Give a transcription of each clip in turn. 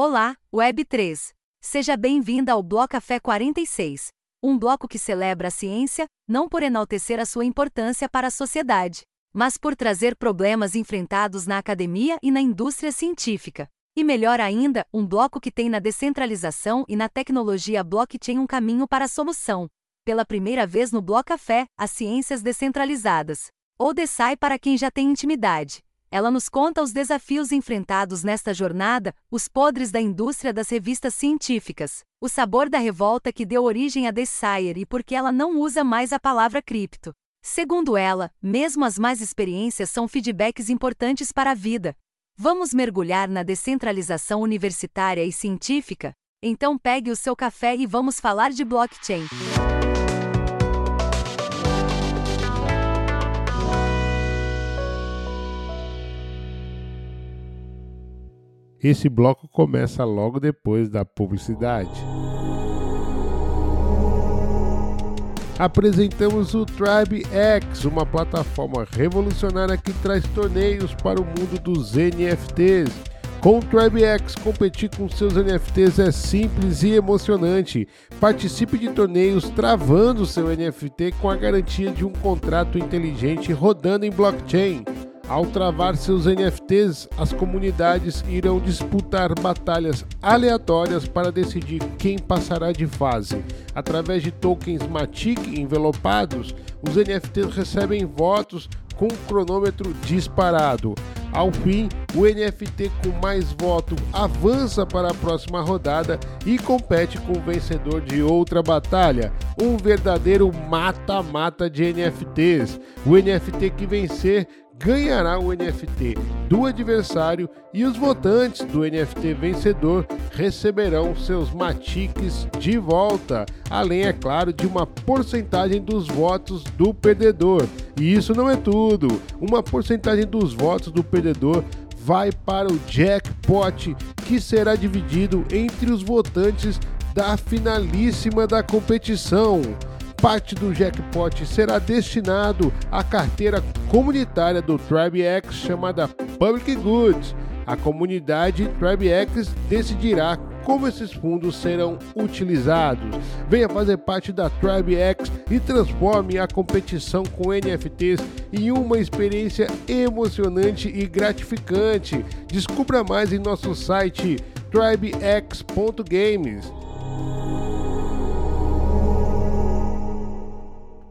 Olá, Web3. Seja bem-vinda ao Bloco Café 46, um bloco que celebra a ciência, não por enaltecer a sua importância para a sociedade, mas por trazer problemas enfrentados na academia e na indústria científica. E melhor ainda, um bloco que tem na descentralização e na tecnologia blockchain um caminho para a solução. Pela primeira vez no Bloco Café, as ciências descentralizadas. Ou DeSci para quem já tem intimidade. Ela nos conta os desafios enfrentados nesta jornada, os podres da indústria das revistas científicas, o sabor da revolta que deu origem a Desire e por que ela não usa mais a palavra cripto. Segundo ela, mesmo as más experiências são feedbacks importantes para a vida. Vamos mergulhar na descentralização universitária e científica? Então pegue o seu café e vamos falar de blockchain. Esse bloco começa logo depois da publicidade. Apresentamos o Tribe X, uma plataforma revolucionária que traz torneios para o mundo dos NFTs. Com o Tribe X, competir com seus NFTs é simples e emocionante. Participe de torneios travando seu NFT com a garantia de um contrato inteligente rodando em blockchain. Ao travar seus NFTs, as comunidades irão disputar batalhas aleatórias para decidir quem passará de fase. Através de tokens Matic envelopados, os NFTs recebem votos com cronômetro disparado. Ao fim, o NFT com mais voto avança para a próxima rodada e compete com o vencedor de outra batalha, um verdadeiro mata-mata de NFTs. O NFT que vencer ganhará o NFT do adversário e os votantes do NFT vencedor receberão seus matiques de volta, além, é claro, de uma porcentagem dos votos do perdedor. E isso não é tudo. Uma porcentagem dos votos do perdedor vai para o jackpot, que será dividido entre os votantes da finalíssima da competição parte do jackpot será destinado à carteira comunitária do TribeX chamada Public Goods. A comunidade TribeX decidirá como esses fundos serão utilizados. Venha fazer parte da TribeX e transforme a competição com NFTs em uma experiência emocionante e gratificante. Descubra mais em nosso site tribex.games.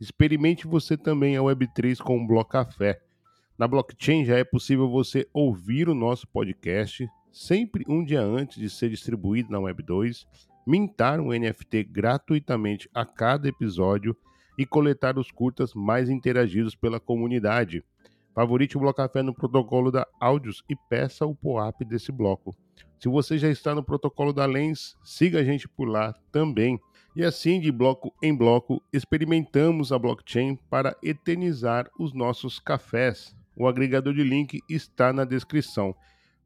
Experimente você também a Web3 com o Bloco Café. Na blockchain já é possível você ouvir o nosso podcast sempre um dia antes de ser distribuído na Web2, mintar um NFT gratuitamente a cada episódio e coletar os curtas mais interagidos pela comunidade. Favorite o Bloco Café no protocolo da Áudios e peça o POAP desse bloco. Se você já está no protocolo da Lens, siga a gente por lá também. E assim, de bloco em bloco, experimentamos a blockchain para eternizar os nossos cafés. O agregador de link está na descrição.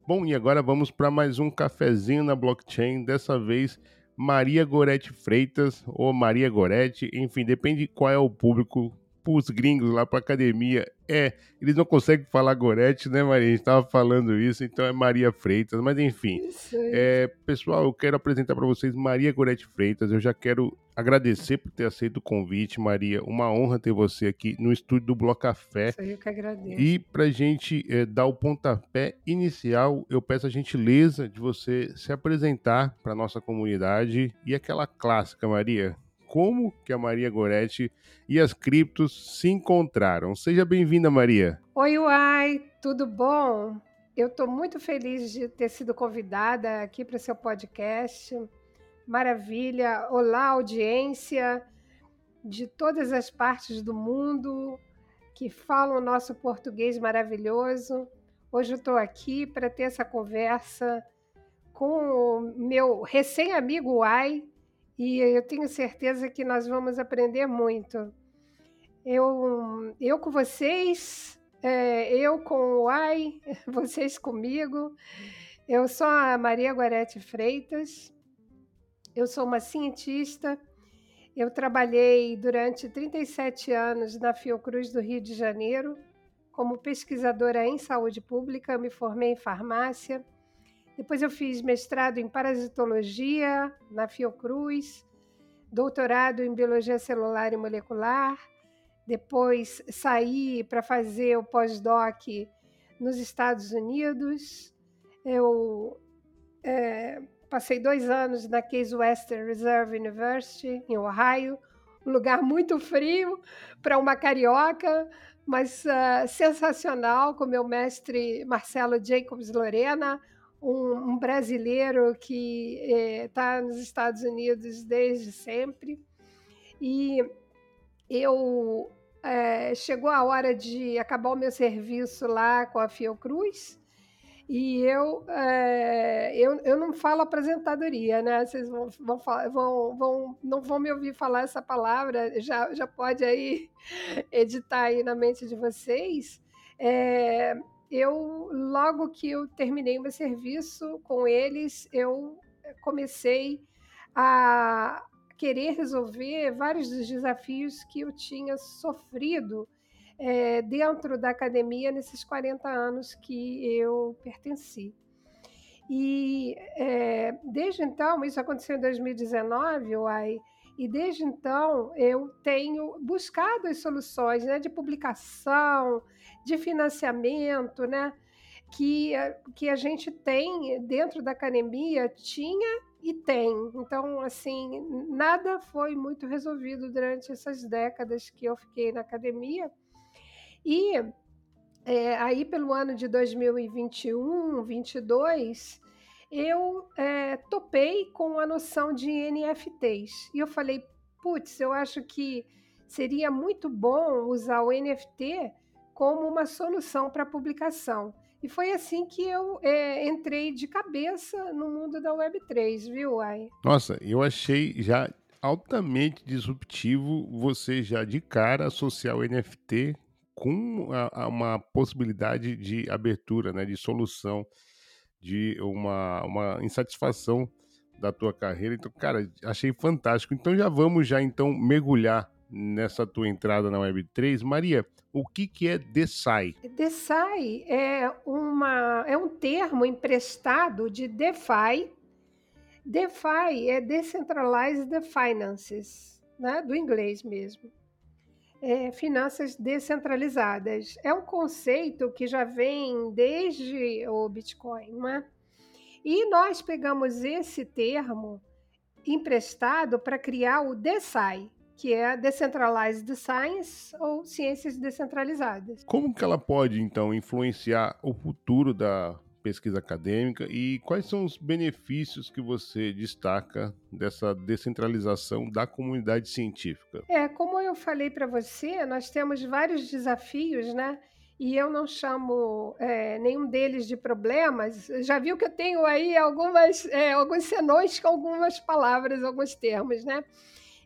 Bom, e agora vamos para mais um cafezinho na blockchain, dessa vez Maria Gorete Freitas ou Maria Gorete, enfim, depende qual é o público os gringos lá para academia é, eles não conseguem falar Gorete, né, Maria? A gente estava falando isso, então é Maria Freitas, mas enfim. É, pessoal, eu quero apresentar para vocês Maria Gorete Freitas. Eu já quero agradecer por ter aceito o convite, Maria. Uma honra ter você aqui no estúdio do Bloco Café. Isso eu que agradeço. E para a gente é, dar o pontapé inicial, eu peço a gentileza de você se apresentar para nossa comunidade e aquela clássica, Maria como que a Maria Goretti e as criptos se encontraram. Seja bem-vinda, Maria. Oi, Uai, tudo bom? Eu estou muito feliz de ter sido convidada aqui para o seu podcast. Maravilha! Olá, audiência de todas as partes do mundo que falam o nosso português maravilhoso. Hoje eu estou aqui para ter essa conversa com o meu recém-amigo Uai, e eu tenho certeza que nós vamos aprender muito. Eu, eu com vocês, é, eu com o AI, vocês comigo. Eu sou a Maria Guarete Freitas, eu sou uma cientista. Eu trabalhei durante 37 anos na Fiocruz do Rio de Janeiro como pesquisadora em saúde pública, me formei em farmácia. Depois eu fiz mestrado em parasitologia na Fiocruz, doutorado em biologia celular e molecular. Depois saí para fazer o pós-doc nos Estados Unidos. Eu é, passei dois anos na Case Western Reserve University, em Ohio, um lugar muito frio para uma carioca, mas uh, sensacional, com meu mestre Marcelo Jacobs Lorena, um, um brasileiro que está eh, nos Estados Unidos desde sempre. E eu eh, chegou a hora de acabar o meu serviço lá com a Fiocruz e eu, é, eu, eu não falo apresentadoria, né? Vocês vão, vão, vão, vão, não vão me ouvir falar essa palavra, já, já pode aí editar aí na mente de vocês. É, eu, logo que eu terminei meu serviço com eles, eu comecei a querer resolver vários dos desafios que eu tinha sofrido é, dentro da academia nesses 40 anos que eu pertenci. E é, desde então, isso aconteceu em 2019, uai, e desde então eu tenho buscado as soluções né, de publicação, de financiamento, né, que, que a gente tem dentro da academia, tinha e tem. Então, assim, nada foi muito resolvido durante essas décadas que eu fiquei na academia. E é, aí, pelo ano de 2021, 2022, eu é, topei com a noção de NFTs. E eu falei, putz, eu acho que seria muito bom usar o NFT como uma solução para publicação. E foi assim que eu é, entrei de cabeça no mundo da Web3, viu, Ai? Nossa, eu achei já altamente disruptivo você já de cara associar o NFT com a, a uma possibilidade de abertura, né, de solução, de uma, uma insatisfação da tua carreira. Então, cara, achei fantástico. Então já vamos já então mergulhar nessa tua entrada na Web3. Maria, o que, que é DeSci? DeSci é, uma, é um termo emprestado de DeFi. DeFi é Decentralized Finances, né? do inglês mesmo é, finanças descentralizadas. É um conceito que já vem desde o Bitcoin, não é? E nós pegamos esse termo emprestado para criar o DeSci, que é Decentralized Science ou Ciências Descentralizadas. Como que ela pode, então, influenciar o futuro da pesquisa acadêmica e quais são os benefícios que você destaca dessa descentralização da comunidade científica? É, como eu falei para você, nós temos vários desafios, né? E eu não chamo é, nenhum deles de problemas. Já viu que eu tenho aí algumas, é, alguns senões com algumas palavras, alguns termos, né?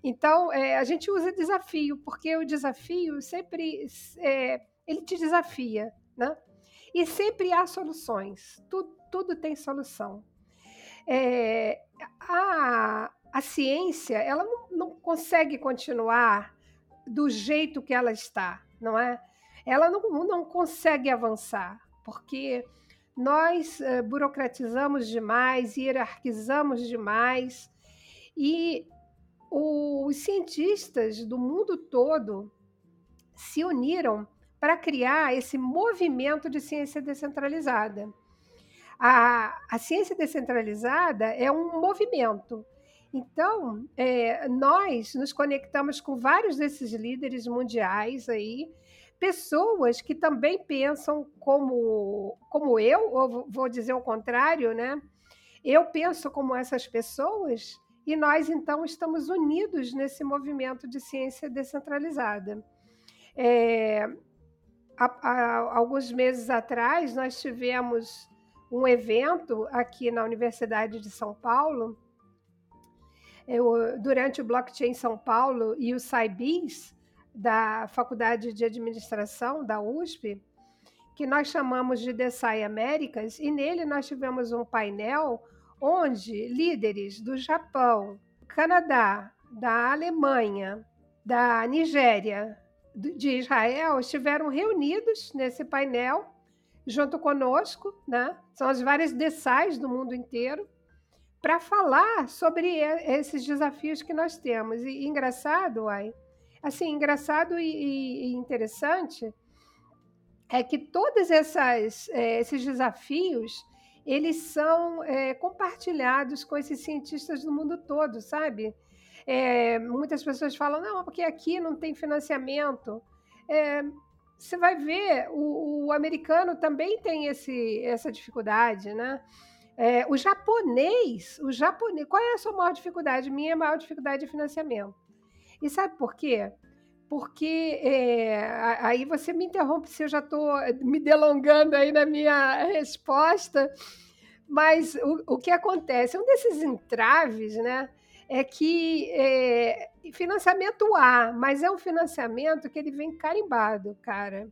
Então, é, a gente usa desafio, porque o desafio sempre é, ele te desafia, né? E sempre há soluções, tudo, tudo tem solução. É, a, a ciência ela não, não consegue continuar do jeito que ela está, não é? Ela não, não consegue avançar, porque nós é, burocratizamos demais, hierarquizamos demais, e os cientistas do mundo todo se uniram para criar esse movimento de ciência descentralizada. A, a ciência descentralizada é um movimento. Então, é, nós nos conectamos com vários desses líderes mundiais aí, pessoas que também pensam como, como eu, ou vou dizer o contrário, né? Eu penso como essas pessoas e nós, então, estamos unidos nesse movimento de ciência descentralizada. É, há, há alguns meses atrás, nós tivemos um evento aqui na Universidade de São Paulo, eu, durante o Blockchain São Paulo e o SciBis, da Faculdade de Administração da USP, que nós chamamos de DESAI Américas, e nele nós tivemos um painel onde líderes do Japão, Canadá, da Alemanha, da Nigéria, de Israel estiveram reunidos nesse painel junto conosco, né? São as várias DESAIs do mundo inteiro para falar sobre esses desafios que nós temos. E engraçado, uai, assim, engraçado e, e interessante é que todos essas, é, esses desafios eles são é, compartilhados com esses cientistas do mundo todo, sabe? É, muitas pessoas falam, não, porque aqui não tem financiamento. É, você vai ver, o, o, americano também tem esse, essa dificuldade, né? É, o japonês, o japonês, qual é a sua maior dificuldade? Minha maior dificuldade é financiamento. E sabe por quê? Porque é, aí você me interrompe se eu já estou me delongando aí na minha resposta, mas o, o que acontece? Um desses entraves, né? É que é, financiamento há, mas é um financiamento que ele vem carimbado, cara.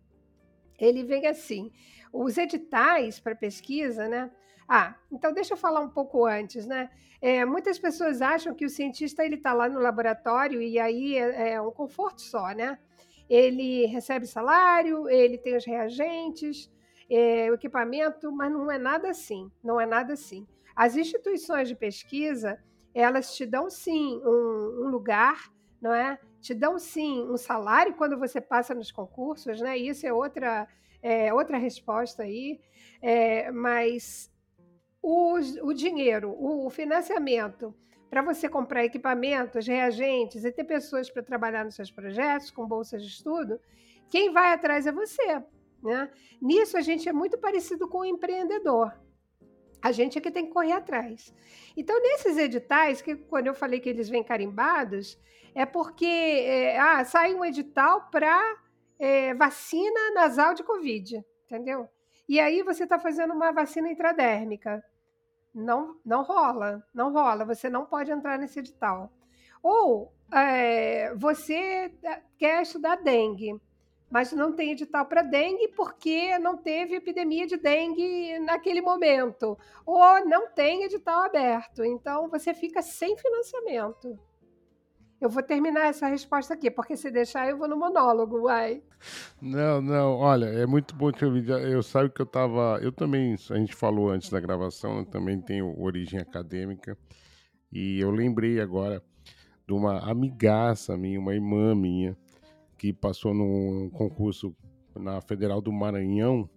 Ele vem assim. Os editais para pesquisa, né? Ah, então deixa eu falar um pouco antes, né? É, muitas pessoas acham que o cientista ele está lá no laboratório e aí é, é, um conforto só, né? Ele recebe salário, ele tem os reagentes, é, o equipamento, mas não é nada assim, não é nada assim. As instituições de pesquisa, elas te dão sim um, um lugar, não é? Te dão sim um salário quando você passa nos concursos, né? Isso é outra, é, outra resposta aí. É, mas o, o dinheiro, o, o financiamento para você comprar equipamentos, reagentes e ter pessoas para trabalhar nos seus projetos com bolsas de estudo, quem vai atrás é você. Né? Nisso a gente é muito parecido com o empreendedor. A gente é que tem que correr atrás. Então, nesses editais, que quando eu falei que eles vêm carimbados, é porque é, ah, sai um edital para é, vacina nasal de Covid, entendeu? E aí você está fazendo uma vacina intradérmica não, não rola, não rola, você não pode entrar nesse edital. Ou é, você quer estudar dengue, mas não tem edital para dengue porque não teve epidemia de dengue naquele momento, ou não tem edital aberto, então você fica sem financiamento. Eu vou terminar essa resposta aqui, porque se deixar eu vou no monólogo, vai. Não, não, olha, é muito bom te ouvir. Eu sabe que eu tava. Eu também, a gente falou antes da gravação, eu também tenho origem acadêmica. E eu lembrei agora de uma amigaça minha, uma irmã minha, que passou num concurso na Federal do Maranhão.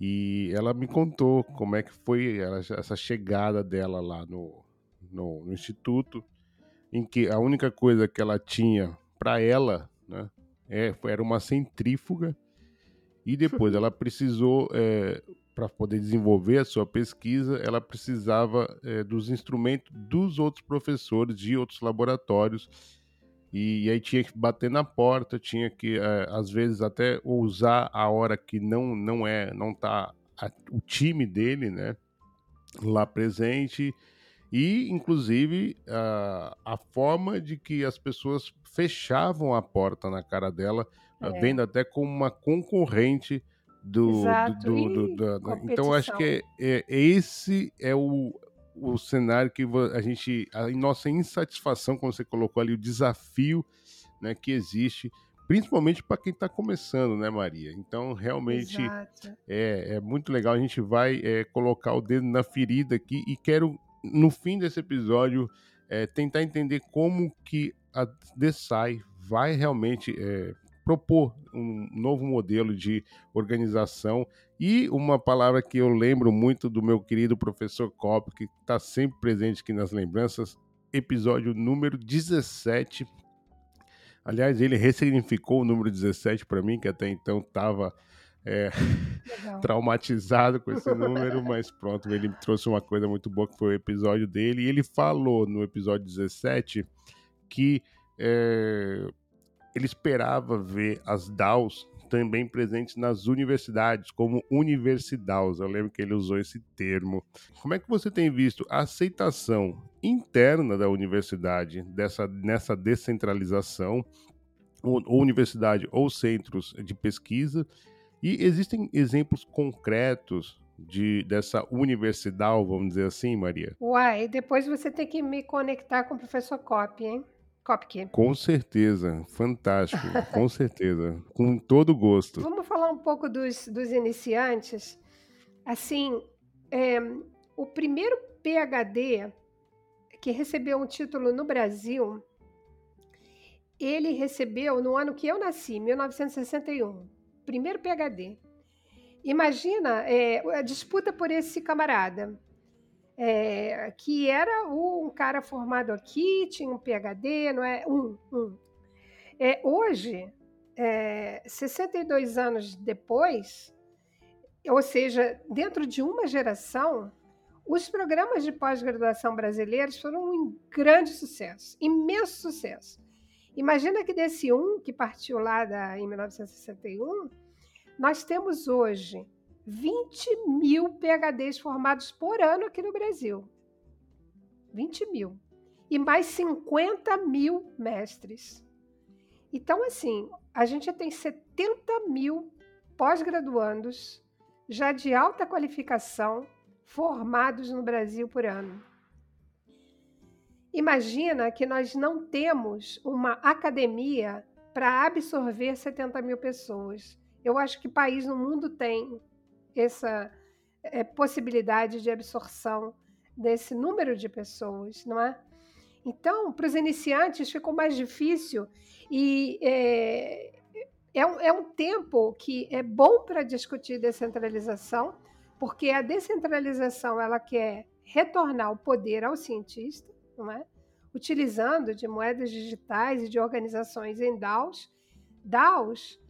E ela me contou como é que foi essa chegada dela lá no, no, no instituto em que a única coisa que ela tinha para ela né, é, era uma centrífuga e depois ela precisou, é, para poder desenvolver a sua pesquisa, ela precisava é, dos instrumentos dos outros professores de outros laboratórios e, e, aí tinha que bater na porta, tinha que é, às vezes até usar a hora que não não é, não tá a, o time dele, né, lá presente e, inclusive, a, a forma de que as pessoas fechavam a porta na cara dela, é. vendo até como uma concorrente do. do, do, do, do então, acho que é, é, esse é o, o cenário que a gente. A nossa insatisfação, como você colocou ali, o desafio né, que existe principalmente para quem está começando, né, Maria? Então, realmente é, é muito legal. A gente vai é, colocar o dedo na ferida aqui e quero no fim desse episódio, é, tentar entender como que a Desai vai realmente é, propor um novo modelo de organização e uma palavra que eu lembro muito do meu querido professor Cobb, que está sempre presente aqui nas lembranças, episódio número 17. Aliás, ele ressignificou o número 17 para mim, que até então estava é, traumatizado com esse número, mas pronto, ele trouxe uma coisa muito boa que foi o episódio dele. E ele falou no episódio 17 que é, ele esperava ver as DAOs também presentes nas universidades, como universidaus. Eu lembro que ele usou esse termo. Como é que você tem visto a aceitação interna da universidade dessa, nessa descentralização, ou, ou universidade ou centros de pesquisa? E existem exemplos concretos de, dessa universidade, vamos dizer assim, Maria? Uai, depois você tem que me conectar com o professor Cop, hein? Kopke. Com certeza, fantástico, com certeza, com todo gosto. Vamos falar um pouco dos, dos iniciantes. Assim, é, o primeiro PhD que recebeu um título no Brasil, ele recebeu no ano que eu nasci, 1961. Primeiro PhD. Imagina é, a disputa por esse camarada é, que era um cara formado aqui, tinha um PhD, não é? Um, um. É, hoje, é, 62 anos depois, ou seja, dentro de uma geração, os programas de pós-graduação brasileiros foram um grande sucesso, imenso sucesso. Imagina que desse um que partiu lá da, em 1961, nós temos hoje 20 mil PHDs formados por ano aqui no Brasil. 20 mil. E mais 50 mil mestres. Então, assim, a gente já tem 70 mil pós-graduandos já de alta qualificação formados no Brasil por ano. Imagina que nós não temos uma academia para absorver 70 mil pessoas. Eu acho que país no mundo tem essa é, possibilidade de absorção desse número de pessoas, não é? Então, para os iniciantes ficou mais difícil e é, é, um, é um tempo que é bom para discutir descentralização, porque a descentralização ela quer retornar o poder ao cientista, não é? utilizando de moedas digitais e de organizações em DAOs. DAOs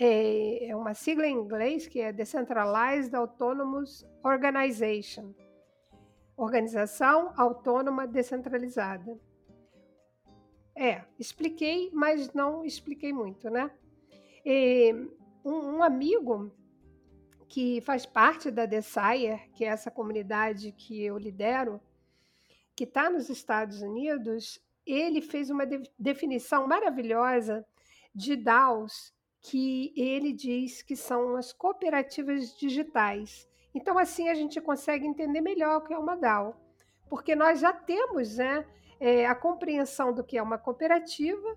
é, é uma sigla em inglês que é Decentralized Autonomous Organization Organização Autônoma Descentralizada. É, expliquei, mas não expliquei muito, né? E um, um amigo que faz parte da Desire, que é essa comunidade que eu lidero, que está nos Estados Unidos, ele fez uma de definição maravilhosa de DAOs que ele diz que são as cooperativas digitais. Então, assim, a gente consegue entender melhor o que é uma DAO, porque nós já temos né, é, a compreensão do que é uma cooperativa,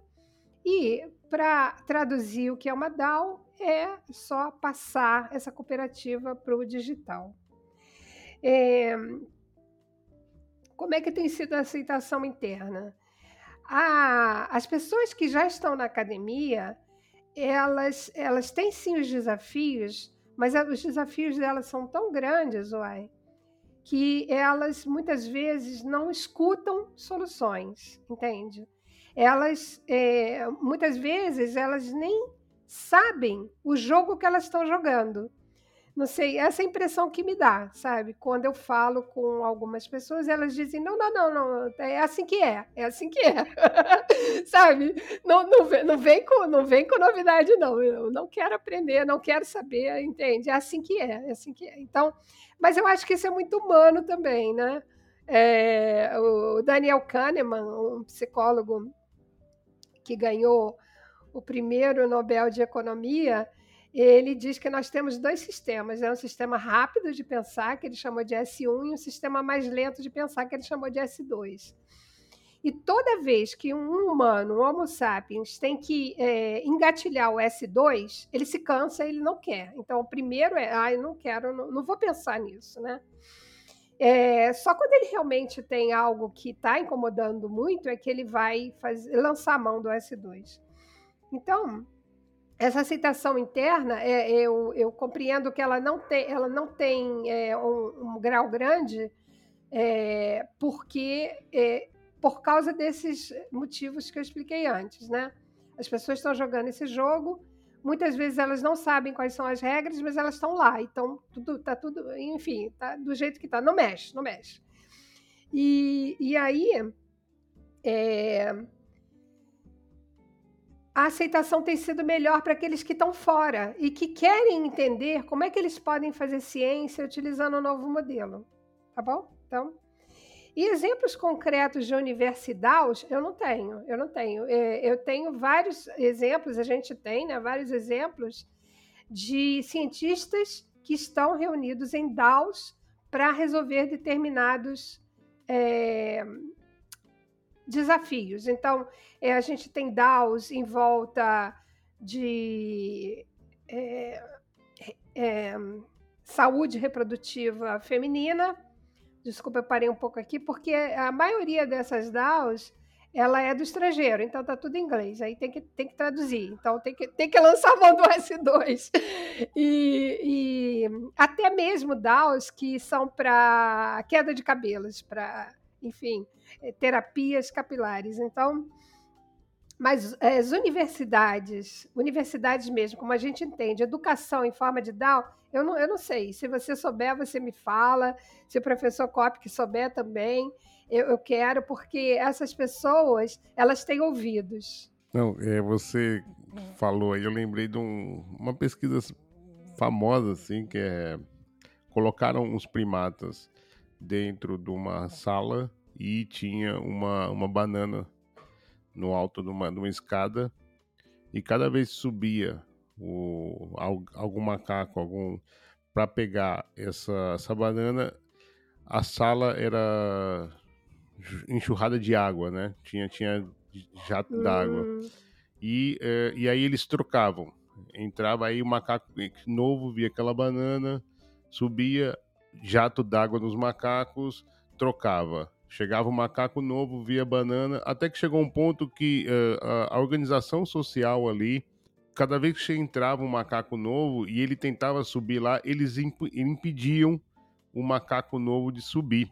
e para traduzir o que é uma DAO, é só passar essa cooperativa para o digital. É, como é que tem sido a aceitação interna? as pessoas que já estão na academia, elas, elas têm sim os desafios, mas os desafios delas são tão grandes, uai, que elas muitas vezes não escutam soluções, entende? Elas, é, muitas vezes, elas nem sabem o jogo que elas estão jogando. Não sei, essa é a impressão que me dá, sabe? Quando eu falo com algumas pessoas, elas dizem: não, não, não, não, é assim que é, é assim que é, sabe? Não, não, vem, não, vem com, não vem com novidade, não. Eu não quero aprender, não quero saber, entende? É assim que é, é assim que é. Então, mas eu acho que isso é muito humano também, né? É, o Daniel Kahneman, um psicólogo que ganhou o primeiro Nobel de Economia, ele diz que nós temos dois sistemas: é um sistema rápido de pensar, que ele chamou de S1, e um sistema mais lento de pensar, que ele chamou de S2. E toda vez que um humano, um Homo sapiens, tem que é, engatilhar o S2, ele se cansa, ele não quer. Então, o primeiro é, ah, eu não quero, não, não vou pensar nisso, né? É, só quando ele realmente tem algo que está incomodando muito é que ele vai lançar a mão do S2. Então, essa aceitação interna, é, eu, eu, compreendo que ela não tem, ela não tem é, um, um, grau grande, é, porque é, por causa desses motivos que eu expliquei antes, né? As pessoas estão jogando esse jogo, muitas vezes elas não sabem quais são as regras, mas elas estão lá, então tudo tá tudo, enfim, tá do jeito que tá, não mexe, não mexe. E, e aí é, a aceitação tem sido melhor para aqueles que estão fora e que querem entender como é que eles podem fazer ciência utilizando o um novo modelo. Tá bom? Então, e exemplos concretos de universidades eu não tenho, eu não tenho. É, eu tenho vários exemplos, a gente tem né, vários exemplos de cientistas que estão reunidos em DAOs para resolver determinados é, desafios. Então, é, a gente tem DAOs em volta de é, é, saúde reprodutiva feminina. Desculpa, eu parei um pouco aqui, porque a maioria dessas DAOs ela é do estrangeiro, então tá tudo em inglês, aí tem que, tem que traduzir, então tem que, tem que lançar a mão do S2. E, e até mesmo DAOs que são para queda de cabelos, para, enfim, eh, terapias capilares. Então, mas eh, as universidades, universidades mesmo, como a gente entende, educação em forma de DAO, eu não, eu não sei. Se você souber, você me fala. Se o professor Cop souber também eu, eu quero, porque essas pessoas, elas têm ouvidos. Não, é, você falou aí, eu lembrei de um, uma pesquisa famosa, assim, que é... Colocaram os primatas dentro de uma sala e tinha uma, uma banana no alto de uma, de uma escada e cada vez subia o, algum macaco, algum para pegar essa, essa banana, a sala era enxurrada de água, né? Tinha, tinha jato uhum. d'água. E, é, e aí eles trocavam. Entrava aí o macaco novo, via aquela banana, subia, jato d'água nos macacos, trocava. Chegava um macaco novo, via banana, até que chegou um ponto que uh, a, a organização social ali, cada vez que entrava um macaco novo e ele tentava subir lá, eles imp impediam o macaco novo de subir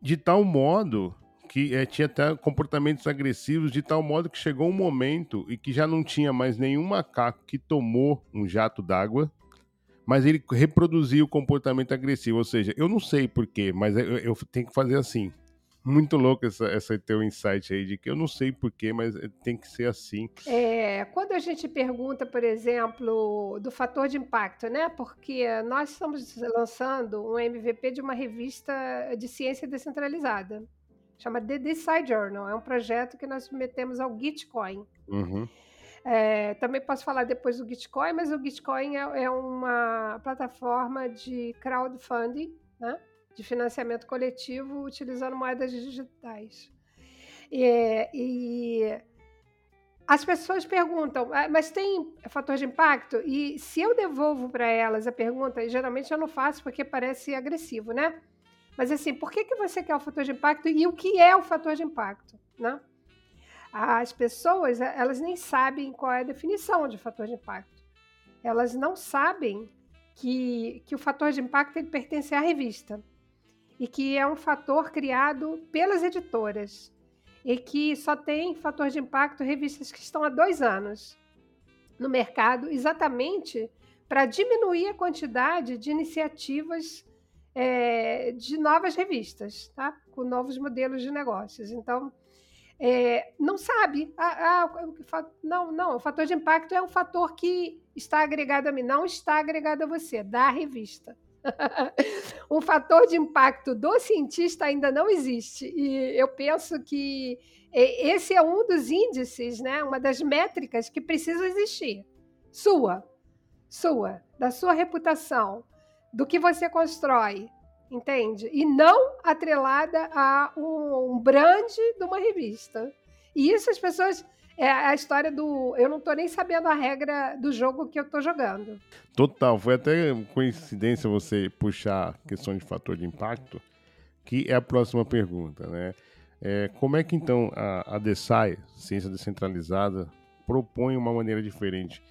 de tal modo que é, tinha até comportamentos agressivos, de tal modo que chegou um momento e que já não tinha mais nenhum macaco que tomou um jato d'água, mas ele reproduziu o comportamento agressivo. Ou seja, eu não sei porquê, mas eu, eu tenho que fazer assim muito louco essa, essa teu insight aí de que eu não sei porquê, mas tem que ser assim. É, quando a gente pergunta, por exemplo, do fator de impacto, né? Porque nós estamos lançando um MVP de uma revista de ciência descentralizada. Chama The Decide Journal. É um projeto que nós submetemos ao Gitcoin. Uhum. É, também posso falar depois do Gitcoin, mas o Gitcoin é, é uma plataforma de crowdfunding, né? de financiamento coletivo utilizando moedas digitais. E, e as pessoas perguntam, ah, mas tem fator de impacto? E se eu devolvo para elas a pergunta, e geralmente eu não faço porque parece agressivo, né? Mas assim, por que, que você quer o fator de impacto e o que é o fator de impacto, né? As pessoas, elas nem sabem qual é a definição de fator de impacto. Elas não sabem que, que o fator de impacto ele pertence à revista e que é um fator criado pelas editoras e que só tem fator de impacto revistas que estão há dois anos no mercado, exatamente para diminuir a quantidade de iniciativas é, de novas revistas, tá? com novos modelos de negócios. Então, é, não sabe. Ah, ah, não, não, o fator de impacto é um fator que está agregado a mim, não está agregado a você, da revista. um fator de impacto do cientista ainda não existe. E eu penso que esse é um dos índices, né? uma das métricas que precisa existir. Sua, sua, da sua reputação, do que você constrói, entende? E não atrelada a um, um brand de uma revista. E isso as pessoas é a história do. Eu não tô nem sabendo a regra do jogo que eu tô jogando. Total, foi até coincidência você puxar a questão de fator de impacto, que é a próxima pergunta, né? É, como é que então a, a Ciência Descentralizada, propõe uma maneira diferente,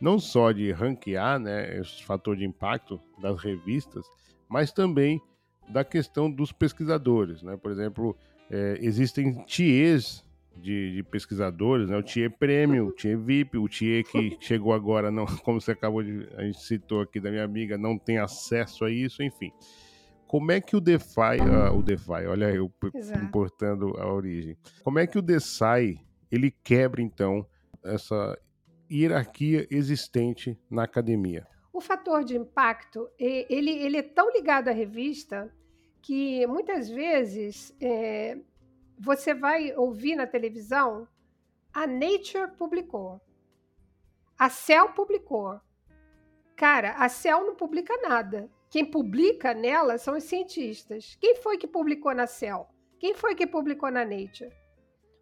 não só de ranquear né, esse fator de impacto das revistas, mas também da questão dos pesquisadores, né? Por exemplo, é, existem TIEs de, de, pesquisadores, né? O TIE Premium, o TIE VIP, o TIE que chegou agora, não, como você acabou de. A gente citou aqui da minha amiga, não tem acesso a isso, enfim. Como é que o DeFi, uh, o DeFi, olha eu Exato. importando a origem. Como é que o DeSci ele quebra então essa hierarquia existente na academia. O fator de impacto, ele, ele é tão ligado à revista que muitas vezes é, você vai ouvir na televisão a Nature publicou, a Cell publicou. Cara, a Cell não publica nada. Quem publica nela são os cientistas. Quem foi que publicou na Cell? Quem foi que publicou na Nature?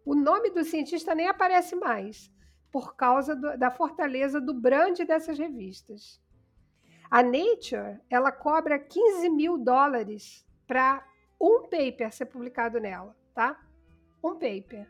O nome do cientista nem aparece mais, por causa do, da fortaleza do brand dessas revistas. A Nature, ela cobra 15 mil dólares para um paper ser publicado nela, tá? Um paper.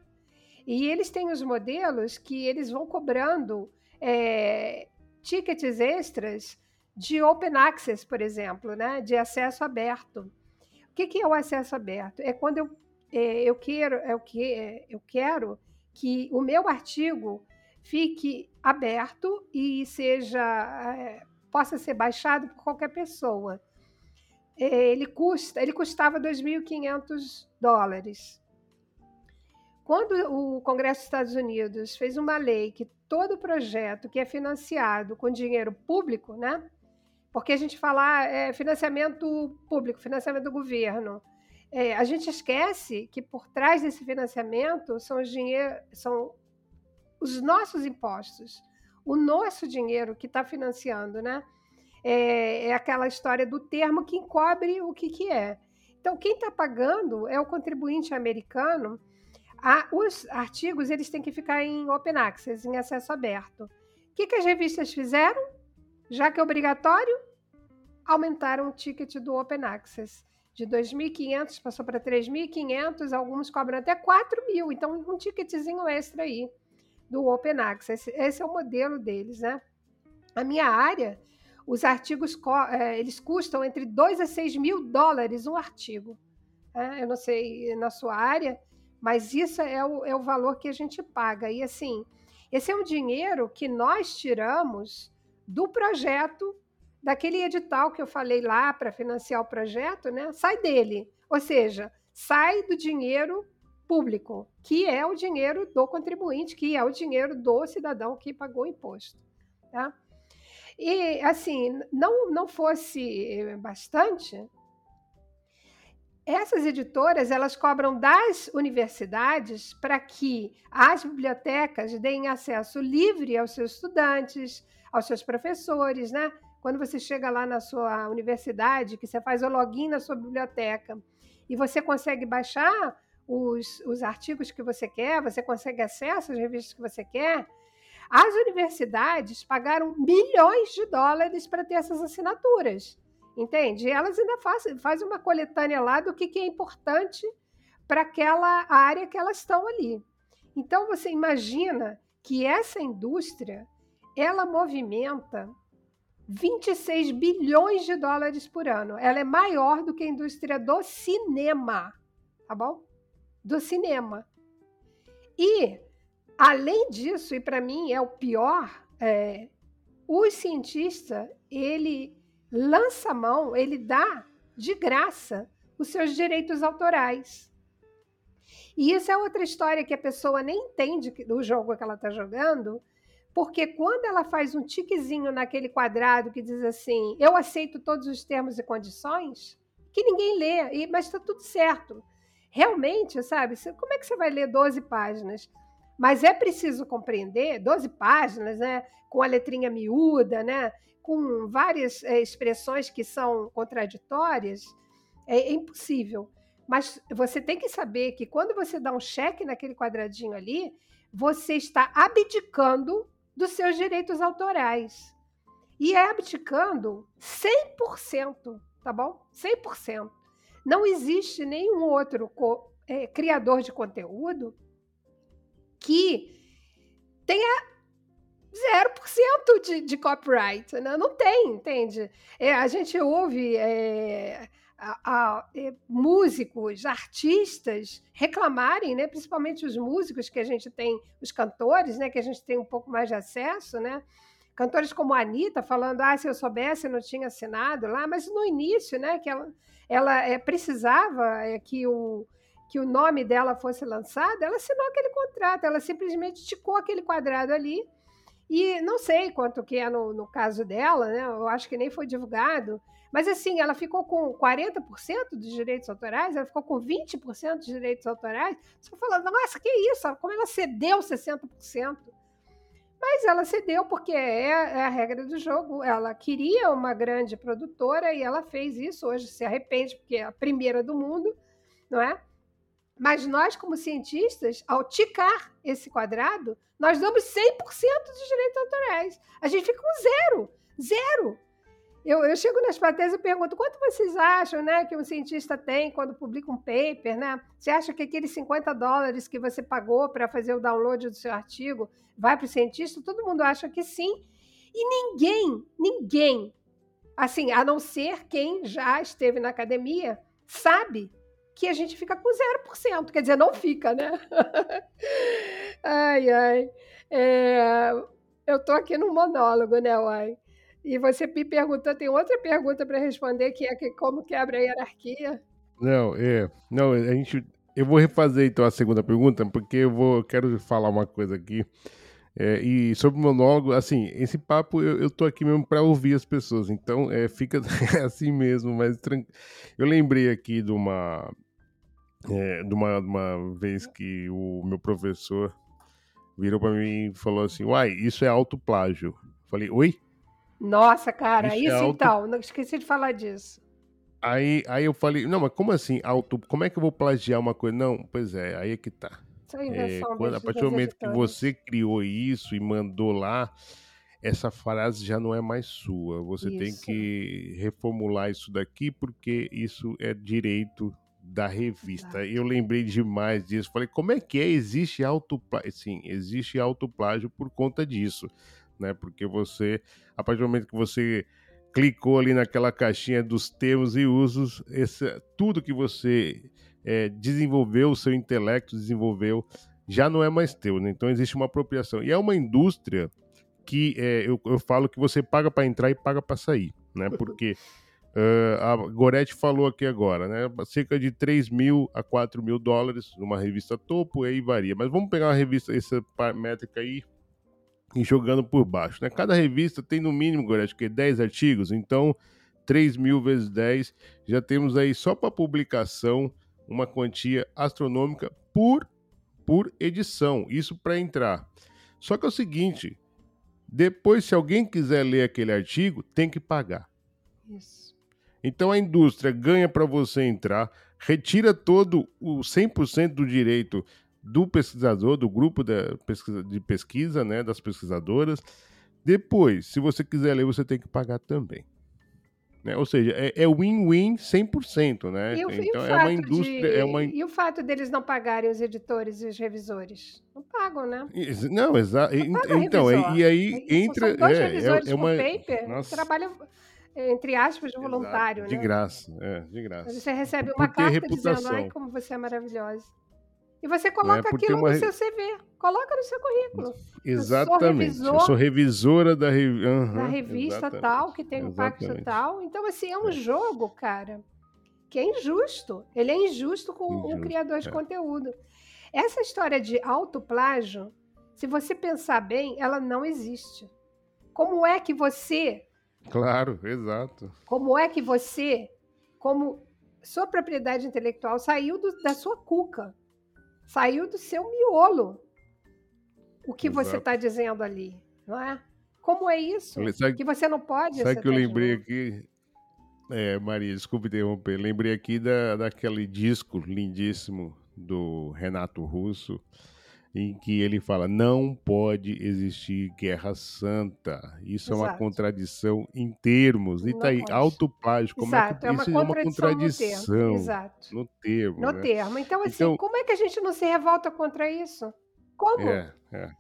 E eles têm os modelos que eles vão cobrando é, tickets extras de open access, por exemplo, né? de acesso aberto. O que, que é o acesso aberto? É quando eu, é, eu, quero, é o que, é, eu quero que o meu artigo fique aberto e seja é, possa ser baixado por qualquer pessoa. É, ele custa, ele custava 2.500 dólares. Quando o Congresso dos Estados Unidos fez uma lei que todo projeto que é financiado com dinheiro público, né? Porque a gente fala é, financiamento público, financiamento do governo, é, a gente esquece que por trás desse financiamento são os dinheiro, são os nossos impostos, o nosso dinheiro que está financiando, né? É, é, aquela história do termo que encobre o que, que é. Então, quem está pagando é o contribuinte americano. Ah, os artigos eles têm que ficar em open access, em acesso aberto. O que, que as revistas fizeram? Já que é obrigatório, aumentaram o ticket do open access. De 2.500 passou para 3.500, alguns cobram até 4.000. Então, um ticketzinho extra aí do Open Access. Esse é o modelo deles, né? A minha área, os artigos é, eles custam entre 2 a 6 mil dólares um artigo. É, eu não sei na sua área, mas isso é o, é o valor que a gente paga. E assim, esse é um dinheiro que nós tiramos do projeto, daquele edital que eu falei lá para financiar o projeto, né? Sai dele. Ou seja, sai do dinheiro público, que é o dinheiro do contribuinte, que é o dinheiro do cidadão que pagou o imposto. Tá? E, assim, não, não fosse bastante, essas editoras elas cobram das universidades para que as bibliotecas deem acesso livre aos seus estudantes, aos seus professores, né? Quando você chega lá na sua universidade, que você faz o login na sua biblioteca e você consegue baixar os, os artigos que você quer, você consegue acesso às revistas que você quer. As universidades pagaram milhões de dólares para ter essas assinaturas, entende? E elas ainda fazem, fazem uma coletânea lá do que, que é importante para aquela área que elas estão ali. Então você imagina que essa indústria ela movimenta 26 bilhões de dólares por ano. Ela é maior do que a indústria do cinema, tá bom? Do cinema. E, além disso, e para mim é o pior, é, o cientista, ele lança mão, ele dá de graça os seus direitos autorais. E isso é outra história que a pessoa nem entende do jogo que ela está jogando, porque quando ela faz um tiquezinho naquele quadrado que diz assim, eu aceito todos os termos e condições, que ninguém lê, mas está tudo certo realmente, sabe? Como é que você vai ler 12 páginas? Mas é preciso compreender 12 páginas, né? Com a letrinha miúda, né? Com várias é, expressões que são contraditórias, é, é impossível. Mas você tem que saber que quando você dá um cheque naquele quadradinho ali, você está abdicando dos seus direitos autorais. E é abdicando 100%, tá bom? 100%. Não existe nenhum outro é, criador de conteúdo que tenha 0% de, de copyright. Né? Não tem, entende? É, a gente ouve é, a, a, é, músicos, artistas reclamarem, né? principalmente os músicos que a gente tem, os cantores, né? que a gente tem um pouco mais de acesso, né? cantores como a Anitta falando, ah, se eu soubesse eu não tinha assinado lá, mas no início, né, que ela, ela é, precisava é, que o, que o nome dela fosse lançado, ela assinou aquele contrato, ela simplesmente ticou aquele quadrado ali. E não sei quanto que é no, no caso dela, né? Eu acho que nem foi divulgado. Mas assim, ela ficou com 40% dos direitos autorais, ela ficou com 20% dos direitos autorais. Você fala, nossa, que isso? Como ela cedeu 60%? Mas ela cedeu porque é, é, a regra do jogo. Ela queria uma grande produtora e ela fez isso. Hoje se arrepende porque é a primeira do mundo, não é? Mas nós, como cientistas, ao ticar esse quadrado, nós damos 100% dos direitos autorais. A gente fica com zero. Zero. Eu, eu chego nas plateias e pergunto quanto vocês acham né, que um cientista tem quando publica um paper, né? Você acha que aqueles 50 dólares que você pagou para fazer o download do seu artigo vai para o cientista? Todo mundo acha que sim. E ninguém, ninguém, assim, a não ser quem já esteve na academia, sabe que a gente fica com 0%. Quer dizer, não fica, né? ai, ai. É, eu estou aqui no monólogo, né, Uai? E você me perguntou, tem outra pergunta para responder, que é que como quebra a hierarquia? Não, é. Não, a gente. Eu vou refazer então a segunda pergunta, porque eu vou. Eu quero falar uma coisa aqui. É, e sobre o monólogo, assim, esse papo eu, eu tô aqui mesmo para ouvir as pessoas, então é, fica assim mesmo, mas tran... eu lembrei aqui de uma, é, de uma, uma vez que o meu professor virou para mim e falou assim: Uai, isso é autoplágio. Falei, oi? Nossa, cara, isso, isso é auto... então, não esqueci de falar disso. Aí, aí eu falei, não, mas como assim, auto, como é que eu vou plagiar uma coisa? Não, pois é, aí é que tá. É, quando, a partir do momento que você criou isso e mandou lá, essa frase já não é mais sua. Você isso. tem que reformular isso daqui, porque isso é direito da revista. Exato. Eu lembrei demais disso. Falei, como é que é? Existe autoplágio? Sim, existe autoplágio por conta disso né? Porque você, a partir do momento que você clicou ali naquela caixinha dos termos e usos, esse, tudo que você é, desenvolveu, o seu intelecto desenvolveu, já não é mais teu, né? Então existe uma apropriação. E é uma indústria que é, eu, eu falo que você paga para entrar e paga para sair, né? Porque uh, a Goretti falou aqui agora, né? Cerca de 3 mil a 4 mil dólares numa revista topo, aí varia. Mas vamos pegar uma revista, essa métrica aí, e jogando por baixo. Né? Cada revista tem no mínimo, Gorete, que 10 artigos, então 3 mil vezes 10, já temos aí só para publicação uma quantia astronômica por, por edição, isso para entrar. Só que é o seguinte, depois se alguém quiser ler aquele artigo, tem que pagar. Isso. Então a indústria ganha para você entrar, retira todo o 100% do direito do pesquisador, do grupo de pesquisa, de pesquisa, né, das pesquisadoras. Depois, se você quiser ler, você tem que pagar também. Né? Ou seja, é win-win é 100%, né? E o, então, e é uma indústria. De... É uma... E o fato deles não pagarem os editores e os revisores? Não pagam, né? Não, exato. Então, e, e aí entra. São dois é, é revisores é, uma... paper Nossa. trabalham entre aspas, de voluntário, Exato, de né? graça, é, de graça. Você recebe uma carta dizendo, ai, como você é maravilhosa. E você coloca é aquilo uma... no seu CV, coloca no seu currículo. Exatamente. Eu sou, eu sou revisora da, uhum, da revista exatamente. tal, que tem um impacto tal. Então, assim, é um é. jogo, cara, que é injusto. Ele é injusto com injusto, o criador de é. conteúdo. Essa história de autoplágio, se você pensar bem, ela não existe. Como é que você. Claro, exato. Como é que você, como sua propriedade intelectual, saiu do, da sua cuca? Saiu do seu miolo o que Exato. você está dizendo ali, não é? Como é isso? Sabe, que você não pode. Sabe que eu lembrei aqui? É, Maria, desculpe interromper. Lembrei aqui da, daquele disco lindíssimo do Renato Russo, em que ele fala: não pode existir guerra santa. Isso Exato. é uma contradição em termos. E tá aí, autoplágio. Como Exato. é que é isso é uma contradição? No termo. Exato. No termo. No né? termo. Então, assim, então, como é que a gente não se revolta contra isso? Como? É, é. é.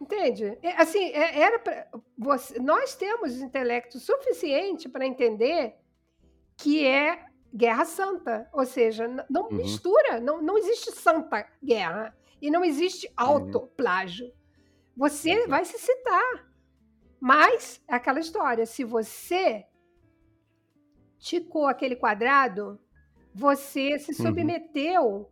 Entende? Assim, é, era pra, você, nós temos intelecto suficiente para entender que é guerra santa, ou seja, não uhum. mistura, não, não existe santa guerra. E não existe uhum. autoplágio. Você vai se citar. Mas, é aquela história, se você ticou aquele quadrado, você se uhum. submeteu uhum.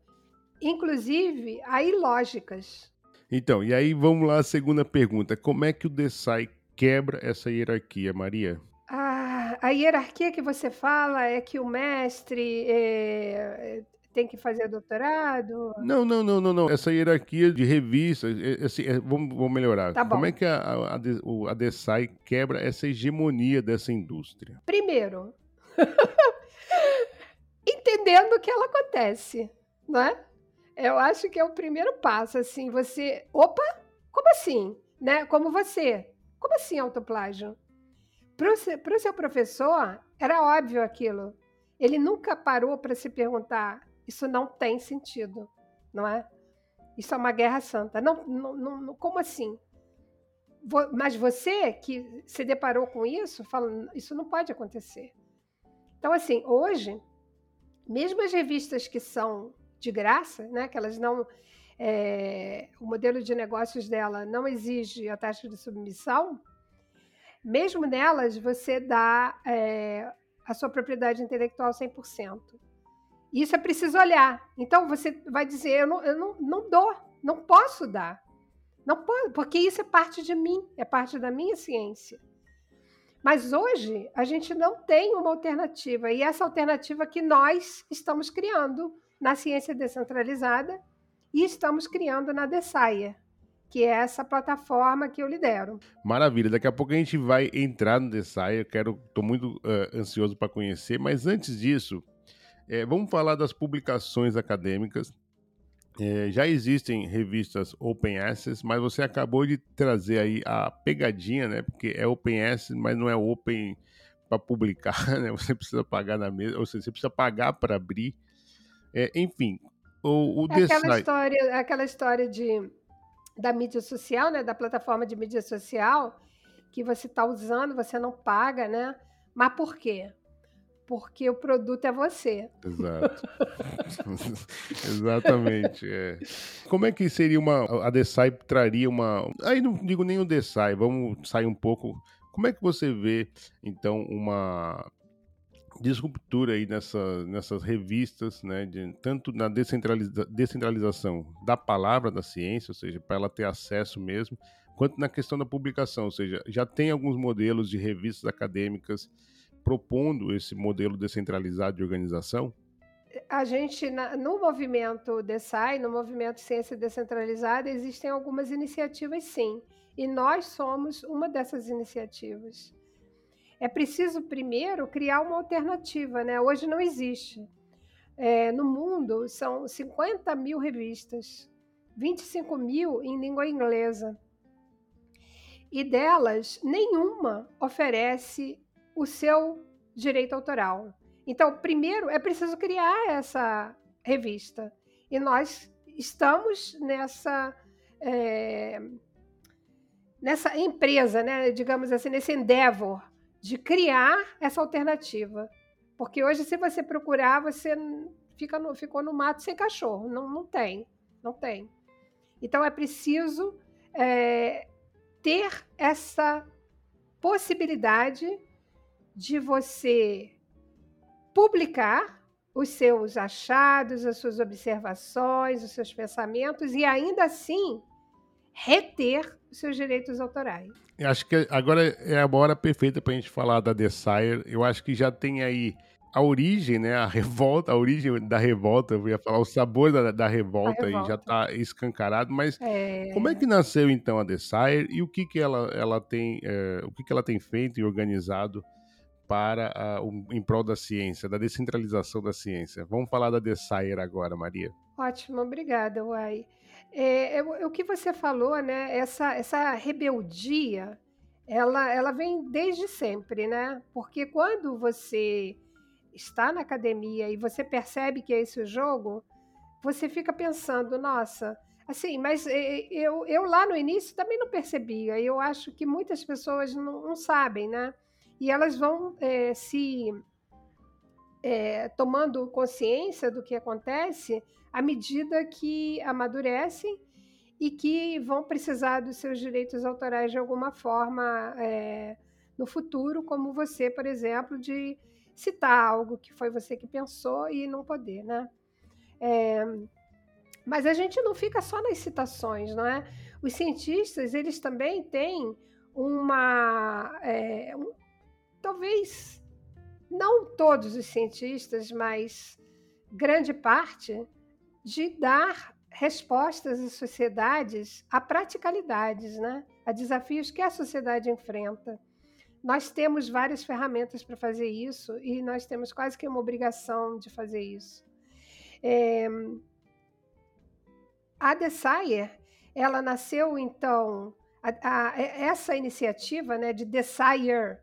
inclusive a ilógicas. Então, e aí vamos lá a segunda pergunta. Como é que o DESAI quebra essa hierarquia, Maria? Ah, a hierarquia que você fala é que o mestre é, tem que fazer doutorado? Não, não, não, não, não. Essa hierarquia de revistas, é, assim, é, vamos, vamos melhorar. Tá Como é que a, a, a, DESAI quebra essa hegemonia dessa indústria? Primeiro, entendendo o que ela acontece, não é? Eu acho que é o primeiro passo, assim, você, opa, como assim, né? Como você, como assim autoplágio? Para o seu professor, era óbvio aquilo. Ele nunca parou para se perguntar: isso não tem sentido, não é? Isso é uma guerra santa. Não, não, não como assim? Mas você que se deparou com isso, fala: isso não pode acontecer. Então, assim, hoje, mesmo as revistas que são de graça, né, que elas não. É, o modelo de negócios dela não exige a taxa de submissão, mesmo nelas, você dá é, a sua propriedade intelectual 100%. Isso é preciso olhar. Então, você vai dizer: eu não, eu não, não dou, não posso dar. Não posso, porque isso é parte de mim, é parte da minha ciência. Mas hoje, a gente não tem uma alternativa. E essa alternativa que nós estamos criando na ciência descentralizada e estamos criando na DESAIA, que é essa plataforma que eu lidero. Maravilha, daqui a pouco a gente vai entrar no Desai, eu quero, estou muito uh, ansioso para conhecer, mas antes disso, é, vamos falar das publicações acadêmicas. É, já existem revistas Open Access, mas você acabou de trazer aí a pegadinha, né? Porque é Open Access, mas não é Open para publicar, né? Você precisa pagar na mesa, ou seja, você precisa pagar para abrir. É, enfim, o, o é aquela história, é aquela história de da mídia social, né, da plataforma de mídia social, que você está usando, você não paga, né? Mas por quê? Porque o produto é você. Exato. Exatamente. É. Como é que seria uma. A Desai traria uma. Aí não digo nem o Desai, vamos sair um pouco. Como é que você vê, então, uma disruptura aí nessa, nessas revistas, né, de, tanto na descentraliza, descentralização da palavra da ciência, ou seja, para ela ter acesso mesmo, quanto na questão da publicação, ou seja, já tem alguns modelos de revistas acadêmicas propondo esse modelo descentralizado de organização? A gente, no movimento DESAI, no movimento Ciência Descentralizada, existem algumas iniciativas, sim, e nós somos uma dessas iniciativas é preciso primeiro criar uma alternativa, né? Hoje não existe. É, no mundo são 50 mil revistas, 25 mil em língua inglesa. E delas, nenhuma oferece o seu direito autoral. Então, primeiro é preciso criar essa revista. E nós estamos nessa. É, nessa empresa, né, digamos assim, nesse endeavor de criar essa alternativa. Porque hoje, se você procurar, você fica no, ficou no mato sem cachorro. Não, não tem. Não tem. Então é preciso é, ter essa possibilidade de você publicar os seus achados, as suas observações, os seus pensamentos e ainda assim reter os seus direitos autorais. Eu acho que agora é a hora perfeita para a gente falar da Desire. Eu acho que já tem aí a origem, né? A revolta, a origem da revolta, eu ia falar o sabor da, da revolta, revolta. aí já está escancarado, mas é... como é que nasceu então a Desire e o que que ela, ela tem, é, o que que ela tem feito e organizado para a, um, em prol da ciência, da descentralização da ciência? Vamos falar da Desire agora, Maria. Ótimo, obrigada, Uai. É, é, o que você falou, né? Essa, essa rebeldia, ela, ela vem desde sempre, né? Porque quando você está na academia e você percebe que é esse o jogo, você fica pensando, nossa, assim, mas eu, eu lá no início também não percebia. Eu acho que muitas pessoas não, não sabem, né? E elas vão é, se é, tomando consciência do que acontece à medida que amadurecem e que vão precisar dos seus direitos autorais de alguma forma é, no futuro, como você, por exemplo, de citar algo que foi você que pensou e não poder, né? É, Mas a gente não fica só nas citações, não é? Os cientistas, eles também têm uma. É, talvez não todos os cientistas, mas grande parte, de dar respostas às sociedades a praticalidades, né? a desafios que a sociedade enfrenta. Nós temos várias ferramentas para fazer isso e nós temos quase que uma obrigação de fazer isso. É... A Desire, ela nasceu então a, a, essa iniciativa, né, de Desire,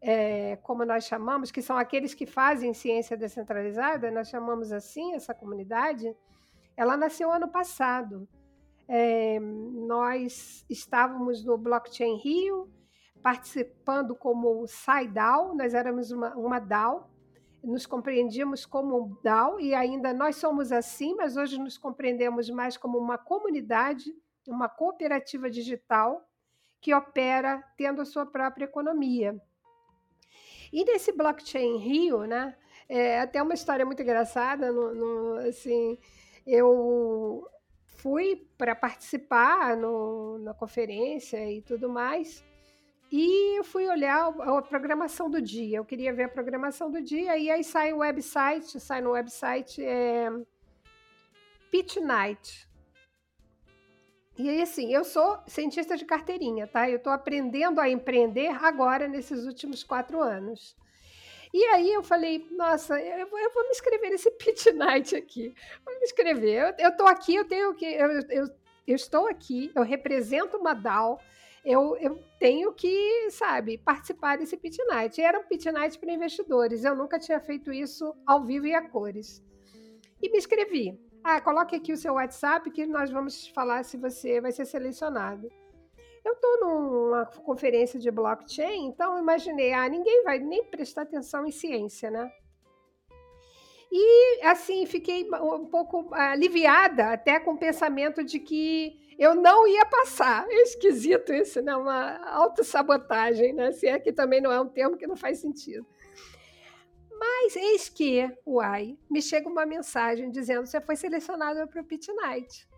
é, como nós chamamos, que são aqueles que fazem ciência descentralizada, nós chamamos assim essa comunidade ela nasceu ano passado. É, nós estávamos no Blockchain Rio, participando como SciDAO, nós éramos uma, uma DAO, nos compreendíamos como DAO e ainda nós somos assim, mas hoje nos compreendemos mais como uma comunidade, uma cooperativa digital que opera tendo a sua própria economia. E nesse Blockchain Rio, né, é até uma história muito engraçada, no, no assim, eu fui para participar no, na conferência e tudo mais. E eu fui olhar a programação do dia. Eu queria ver a programação do dia. E aí sai o website, sai no website é, Pitch Night. E aí, assim, eu sou cientista de carteirinha, tá? Eu estou aprendendo a empreender agora, nesses últimos quatro anos. E aí eu falei, nossa, eu vou, eu vou me inscrever nesse Pitch Night aqui. Vou me inscrever. Eu estou aqui, eu tenho que. Eu, eu, eu, estou aqui, eu represento uma DAO. Eu, eu tenho que, sabe, participar desse Pitch Night. E era um Pitch Night para investidores. Eu nunca tinha feito isso ao vivo e a cores. E me inscrevi. Ah, coloque aqui o seu WhatsApp que nós vamos falar se você vai ser selecionado. Eu estou numa conferência de blockchain, então imaginei, ah, ninguém vai nem prestar atenção em ciência, né? E assim, fiquei um pouco aliviada até com o pensamento de que eu não ia passar. É esquisito isso, né? Uma autossabotagem, né? Se é que também não é um termo que não faz sentido. Mas eis que, uai, me chega uma mensagem dizendo que você foi selecionado para o Pit Night.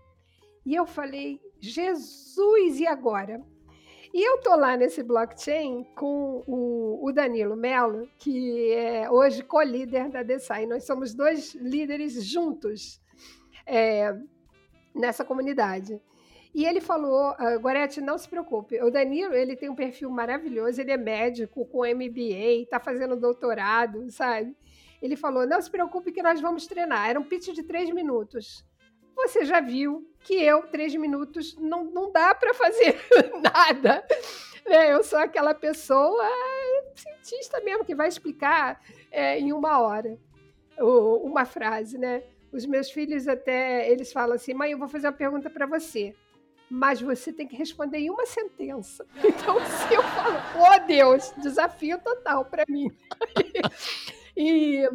E eu falei, Jesus, e agora? E eu tô lá nesse blockchain com o, o Danilo Mello, que é hoje co-líder da DSAI. Nós somos dois líderes juntos é, nessa comunidade. E ele falou, uh, Gorete, não se preocupe. O Danilo, ele tem um perfil maravilhoso, ele é médico com MBA, está fazendo doutorado, sabe? Ele falou, não se preocupe que nós vamos treinar. Era um pitch de três minutos você já viu que eu, três minutos, não, não dá para fazer nada. Né? Eu sou aquela pessoa cientista mesmo, que vai explicar é, em uma hora uma frase, né? Os meus filhos até, eles falam assim, mãe, eu vou fazer uma pergunta para você, mas você tem que responder em uma sentença. Então, se eu falo, oh Deus, desafio total para mim. e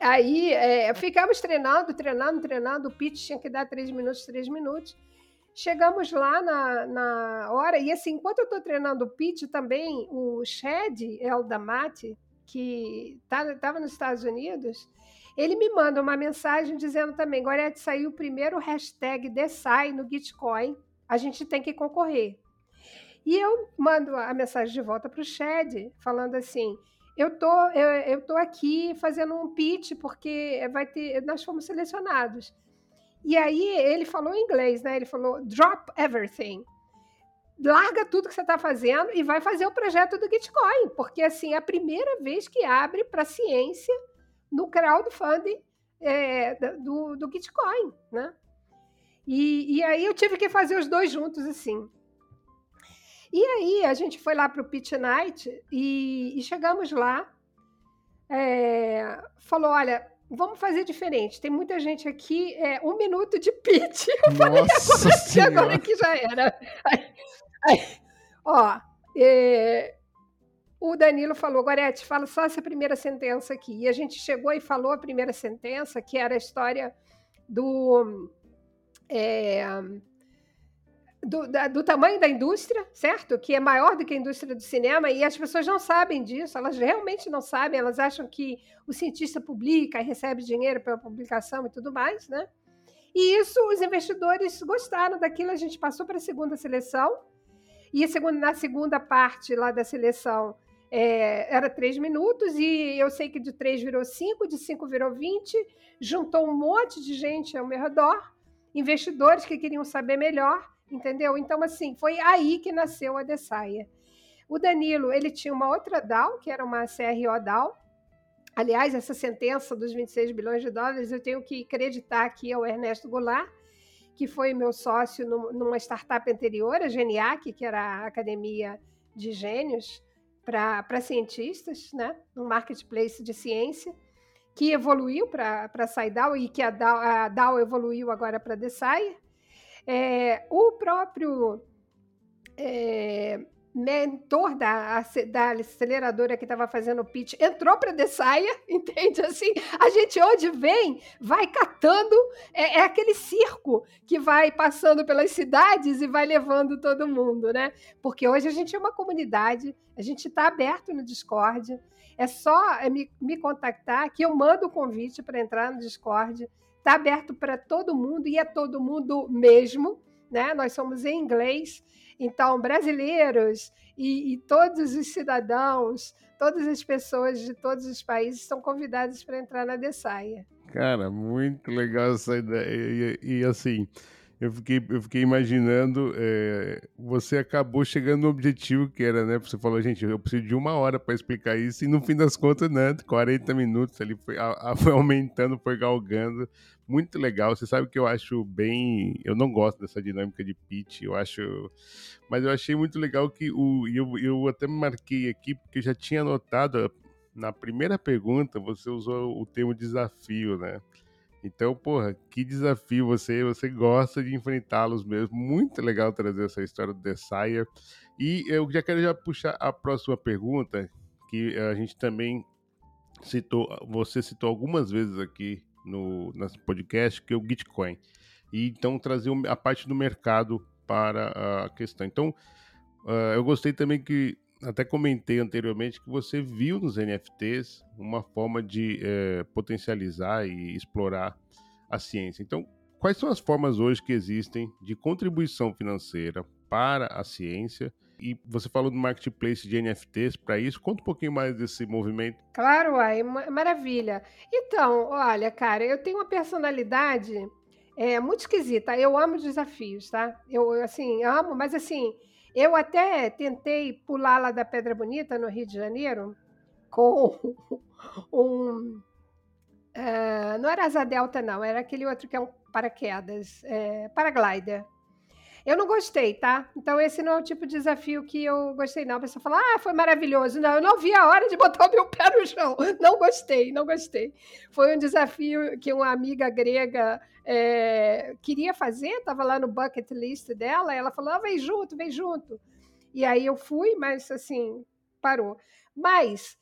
Aí é, ficamos treinando, treinando, treinando. O pitch tinha que dar três minutos, três minutos. Chegamos lá na, na hora, e assim, enquanto eu estou treinando o pitch, também o Shed Eldamati, que estava tá, nos Estados Unidos, ele me manda uma mensagem dizendo também: Gorete, saiu o primeiro hashtag DESAI no Gitcoin, a gente tem que concorrer. E eu mando a mensagem de volta para o Shed, falando assim: eu tô, eu, eu tô aqui fazendo um pitch porque vai ter, nós fomos selecionados. E aí ele falou em inglês, né? Ele falou drop everything. Larga tudo que você está fazendo e vai fazer o projeto do Gitcoin, porque assim é a primeira vez que abre para ciência no crowdfunding é, do, do Gitcoin, né? E, e aí eu tive que fazer os dois juntos assim. E aí a gente foi lá para o Pitch Night e, e chegamos lá. É, falou: olha, vamos fazer diferente. Tem muita gente aqui, é, um minuto de pitch. Eu falei, agora, agora que já era. Aí, aí, ó, é, o Danilo falou, Gorete, fala só essa primeira sentença aqui. E a gente chegou e falou a primeira sentença, que era a história do. É, do, da, do, tamanho da indústria, certo? Que é maior do que a indústria do cinema, e as pessoas não sabem disso, elas realmente não sabem, elas acham que o cientista publica e recebe dinheiro pela publicação e tudo mais, né? E isso, os investidores gostaram daquilo, a gente passou para a segunda seleção, e na segunda parte lá da seleção é, era três minutos, e eu sei que de três virou cinco, de cinco virou vinte, juntou um monte de gente ao meu redor, investidores que queriam saber melhor, entendeu? Então, assim, foi aí que nasceu a Dessaia. O Danilo, ele tinha uma outra DAO, que era uma CRO DAO. Aliás, essa sentença dos 26 bilhões de dólares, eu tenho que acreditar aqui ao Ernesto Goulart, que foi meu sócio numa startup anterior, a Geniac, que era a academia de gênios para cientistas, né? um marketplace de ciência, que evoluiu para a SciDAO e que a DAO, a DAO evoluiu agora para a Desai. É, o próprio é, mentor da, da aceleradora que estava fazendo o pitch entrou para a saia, entende? Assim, a gente onde vem vai catando, é, é, aquele circo que vai passando pelas cidades e vai levando todo mundo, né? Porque hoje a gente é uma comunidade, a gente está aberto no Discord, é só é, me, me contactar que eu mando o convite para entrar no Discord, está aberto para todo mundo e é todo mundo mesmo, né? Nós somos em inglês, então, brasileiros e, e todos os cidadãos, todas as pessoas de todos os países são convidados para entrar na Dessaia. Cara, muito legal essa ideia. E, e, assim, eu fiquei, eu fiquei imaginando, é, você acabou chegando no objetivo que era, né? Você falou, gente, eu preciso de uma hora para explicar isso, e no fim das contas, né? 40 minutos ali foi, a, a, foi aumentando, foi galgando muito legal. Você sabe que eu acho bem. Eu não gosto dessa dinâmica de pitch, eu acho. Mas eu achei muito legal que o. Eu, eu até me marquei aqui, porque eu já tinha notado. Na primeira pergunta, você usou o termo desafio, né? Então, porra, que desafio você, você gosta de enfrentá-los mesmo. Muito legal trazer essa história do Desire. E eu já quero já puxar a próxima pergunta, que a gente também citou, você citou algumas vezes aqui no nosso podcast, que é o Bitcoin. E então trazer a parte do mercado para a questão. Então, uh, eu gostei também que até comentei anteriormente que você viu nos NFTs uma forma de é, potencializar e explorar a ciência. Então, quais são as formas hoje que existem de contribuição financeira para a ciência e você falou do marketplace de NFTs para isso. Conta um pouquinho mais desse movimento. Claro, uai, maravilha. Então, olha, cara, eu tenho uma personalidade é, muito esquisita. Eu amo desafios, tá? Eu, assim, amo, mas assim, eu até tentei pular lá da Pedra Bonita, no Rio de Janeiro, com um. Uh, não era asa delta, não, era aquele outro que é um paraquedas, é, paraglider. Eu não gostei, tá? Então, esse não é o tipo de desafio que eu gostei, não. A pessoa fala, ah, foi maravilhoso. Não, eu não vi a hora de botar o meu pé no chão. Não gostei, não gostei. Foi um desafio que uma amiga grega é, queria fazer, estava lá no bucket list dela, ela falou, ah, vem junto, vem junto. E aí eu fui, mas assim, parou. Mas,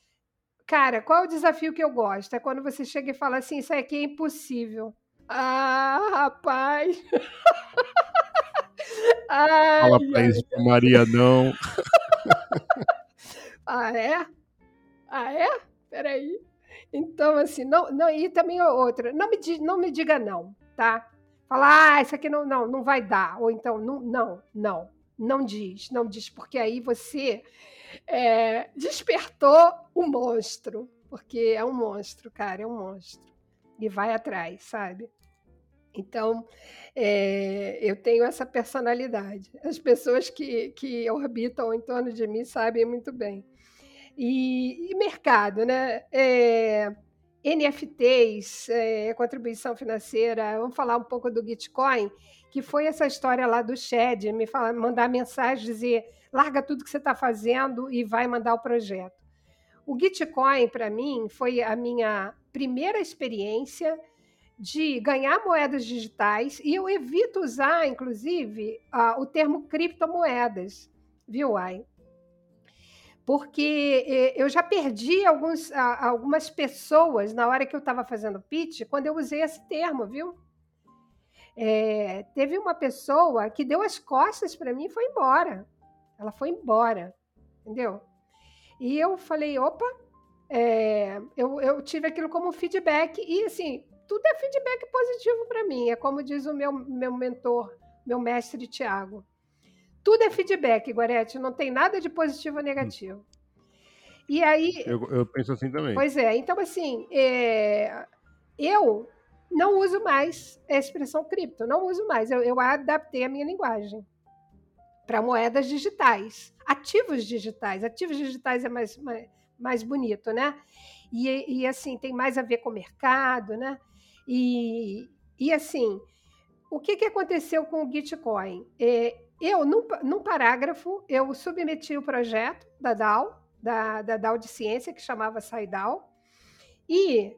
cara, qual é o desafio que eu gosto? É quando você chega e fala assim, isso aqui é impossível. Ah, rapaz! Ai, Fala pra isso ai. Maria, não. ah, é? Ah, é? Peraí. Então, assim, não, não, e também outra, não me, não me diga não, tá? Fala, ah, isso aqui não, não, não vai dar. Ou então, não, não, não, não diz, não diz, porque aí você é, despertou um monstro, porque é um monstro, cara, é um monstro. E vai atrás, sabe? Então, é, eu tenho essa personalidade. As pessoas que, que orbitam em torno de mim sabem muito bem. E, e mercado, né? É, NFTs, é, contribuição financeira, vamos falar um pouco do Bitcoin, que foi essa história lá do Shed, me falar, mandar mensagem, dizer larga tudo que você está fazendo e vai mandar o projeto. O Bitcoin, para mim, foi a minha primeira experiência de ganhar moedas digitais e eu evito usar, inclusive, uh, o termo criptomoedas, viu, Ai? Porque eh, eu já perdi alguns, uh, algumas pessoas na hora que eu estava fazendo pitch quando eu usei esse termo, viu? É, teve uma pessoa que deu as costas para mim e foi embora. Ela foi embora, entendeu? E eu falei, opa, é, eu, eu tive aquilo como feedback e assim tudo é feedback positivo para mim. É como diz o meu, meu mentor, meu mestre Tiago. Tudo é feedback, Guarete, não tem nada de positivo ou negativo. E aí. Eu, eu penso assim também. Pois é, então assim, é, eu não uso mais a expressão cripto, não uso mais. Eu, eu adaptei a minha linguagem para moedas digitais, ativos digitais. Ativos digitais é mais, mais, mais bonito, né? E, e, assim, tem mais a ver com o mercado, né? E, e assim, o que, que aconteceu com o Gitcoin? É, eu, num, num parágrafo, eu submeti o projeto da DAO, da, da DAO de ciência, que chamava SciDAO, e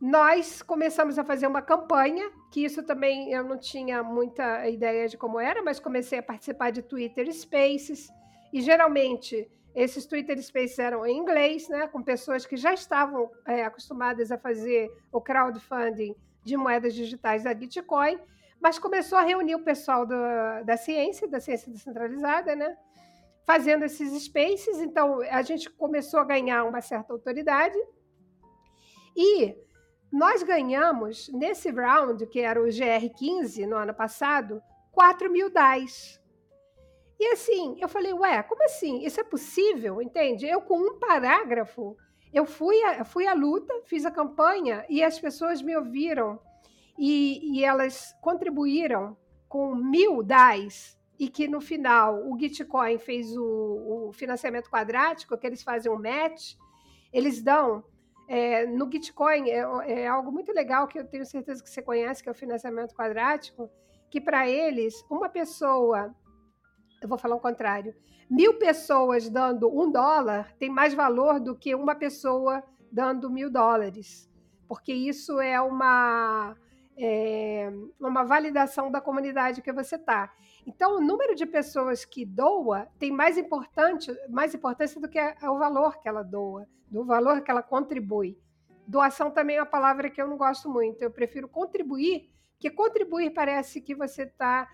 nós começamos a fazer uma campanha, que isso também eu não tinha muita ideia de como era, mas comecei a participar de Twitter Spaces, e geralmente esses Twitter Spaces eram em inglês, né, com pessoas que já estavam é, acostumadas a fazer o crowdfunding de moedas digitais da Bitcoin, mas começou a reunir o pessoal do, da ciência, da ciência descentralizada, né? fazendo esses spaces. Então, a gente começou a ganhar uma certa autoridade. E nós ganhamos, nesse round, que era o GR15 no ano passado, 4 mil DAIs. E assim, eu falei, ué, como assim? Isso é possível? Entende? Eu, com um parágrafo, eu fui, a, fui à luta, fiz a campanha e as pessoas me ouviram e, e elas contribuíram com mil DAIs e que no final o Gitcoin fez o, o financiamento quadrático, que eles fazem um match, eles dão é, no Gitcoin é, é, algo muito legal que eu tenho certeza que você conhece, que é o financiamento quadrático, que para eles, uma pessoa, eu vou falar o contrário, mil pessoas dando um dólar tem mais valor do que uma pessoa dando mil dólares, porque isso é uma é, uma validação da comunidade que você está. Então, o número de pessoas que doa tem mais, importante, mais importância do que o valor que ela doa, do valor que ela contribui. Doação também é uma palavra que eu não gosto muito. Eu prefiro contribuir, porque contribuir parece que você está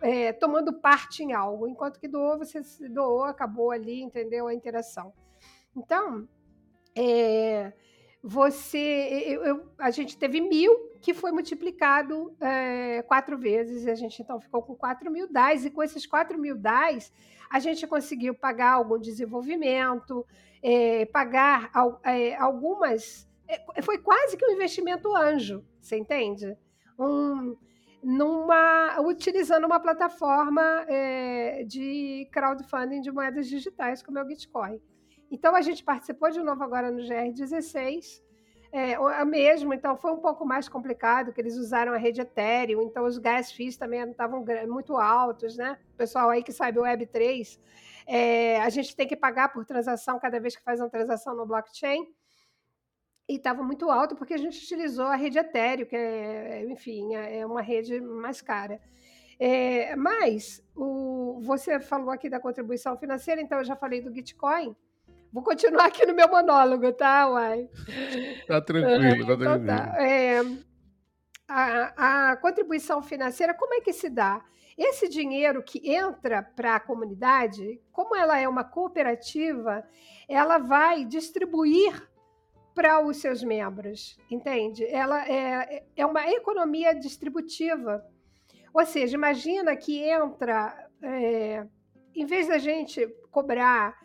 é, tomando parte em algo, enquanto que doou, você doou, acabou ali, entendeu? A interação. Então, é, você, eu, eu, a gente teve mil que foi multiplicado é, quatro vezes, e a gente então ficou com 4 mil DAIs, e com esses 4 mil DAIs, a gente conseguiu pagar algum desenvolvimento, é, pagar é, algumas. foi quase que um investimento anjo, você entende? Um, numa, utilizando uma plataforma de crowdfunding de moedas digitais, como é o Bitcoin. Então, a gente participou de novo agora no GR16, é, mesmo, então foi um pouco mais complicado, que eles usaram a rede Ethereum, então os gas fees também estavam muito altos, né? Pessoal aí que sabe o Web3, é, a gente tem que pagar por transação cada vez que faz uma transação no blockchain, e estava muito alto porque a gente utilizou a rede Ethereum, que é, enfim, é, é uma rede mais cara. É, mas o, você falou aqui da contribuição financeira, então eu já falei do Bitcoin. Vou continuar aqui no meu monólogo, tá, Uai? Tá tranquilo, tá então tranquilo. Então, tá. É, a, a contribuição financeira, como é que se dá? Esse dinheiro que entra para a comunidade, como ela é uma cooperativa, ela vai distribuir para os seus membros, entende? Ela é, é uma economia distributiva. Ou seja, imagina que entra, é, em vez da gente cobrar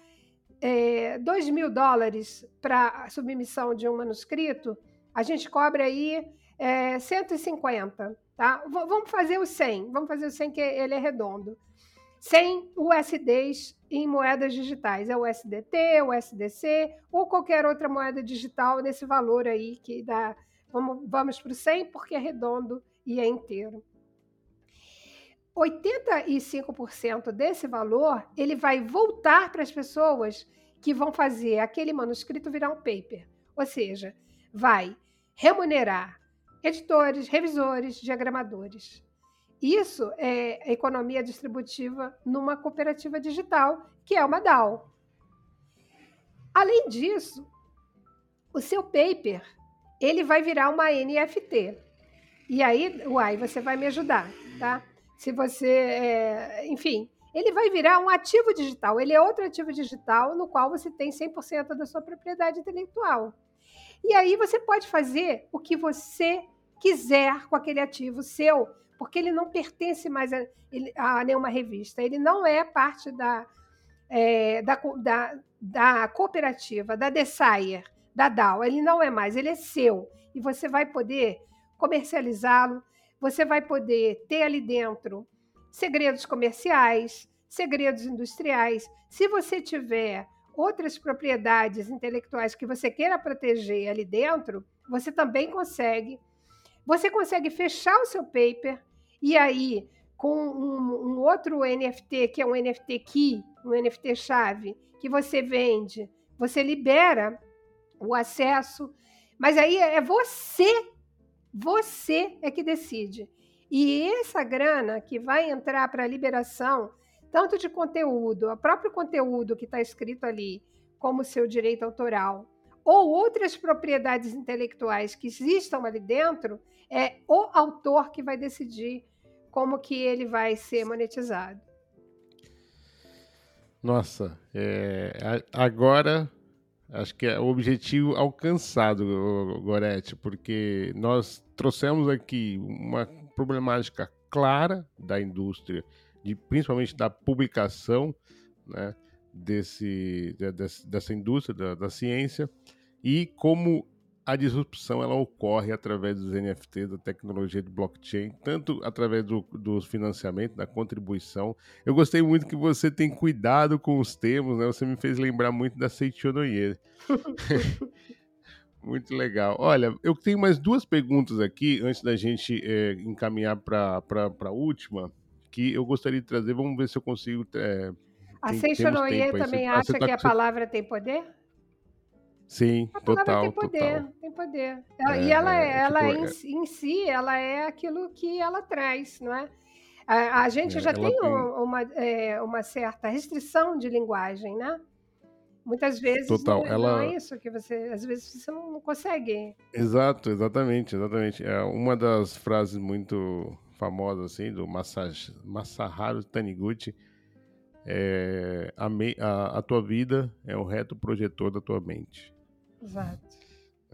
é, 2 mil dólares para a submissão de um manuscrito, a gente cobra aí é, 150, tá? V vamos fazer o 100, vamos fazer o 100 que ele é redondo. 100 USDs em moedas digitais, é o USDT, o USDC ou qualquer outra moeda digital nesse valor aí que dá. Vamos, vamos para o 100 porque é redondo e é inteiro. 85% desse valor ele vai voltar para as pessoas que vão fazer aquele manuscrito virar um paper. Ou seja, vai remunerar editores, revisores, diagramadores. Isso é economia distributiva numa cooperativa digital, que é uma DAO. Além disso, o seu paper ele vai virar uma NFT. E aí, uai, você vai me ajudar, tá? se você, é, enfim, ele vai virar um ativo digital. Ele é outro ativo digital no qual você tem 100% da sua propriedade intelectual. E aí você pode fazer o que você quiser com aquele ativo seu, porque ele não pertence mais a, a nenhuma revista, ele não é parte da, é, da, da, da, cooperativa, da Desire, da DAO, ele não é mais, ele é seu. E você vai poder comercializá-lo, você vai poder ter ali dentro segredos comerciais, segredos industriais. Se você tiver outras propriedades intelectuais que você queira proteger ali dentro, você também consegue. Você consegue fechar o seu paper e aí com um, um outro NFT que é um NFT key, um NFT chave que você vende, você libera o acesso, mas aí é você, você é que decide. E essa grana que vai entrar para a liberação, tanto de conteúdo, o próprio conteúdo que está escrito ali, como seu direito autoral, ou outras propriedades intelectuais que existam ali dentro, é o autor que vai decidir como que ele vai ser monetizado. Nossa, é, agora acho que é o objetivo alcançado, Gorete, porque nós trouxemos aqui uma problemática clara da indústria, de, principalmente da publicação né, desse, de, dessa indústria da, da, ciência, e como a disrupção ela ocorre através dos NFTs, da tecnologia de blockchain, tanto através do, do financiamento, da contribuição. Eu gostei muito que você tem cuidado com os termos, né? Você me fez lembrar muito da Seichonoye. Muito legal. Olha, eu tenho mais duas perguntas aqui antes da gente é, encaminhar para a última, que eu gostaria de trazer. Vamos ver se eu consigo. É, a Seixonoye também tá, acha tá, que a palavra tem poder? Sim, a total. Tem poder, total. tem poder. É, e ela, é, é ela tipo, em, em, si, ela é aquilo que ela traz, não é? A, a gente já tem, tem... Uma, uma certa restrição de linguagem, né? Muitas vezes Total. Não, ela... não é isso que você. Às vezes você não consegue. Exato, exatamente, exatamente. É uma das frases muito famosas assim do Masaharu Taniguchi é a, me, a, a, tua vida é o reto projetor da tua mente. Exato.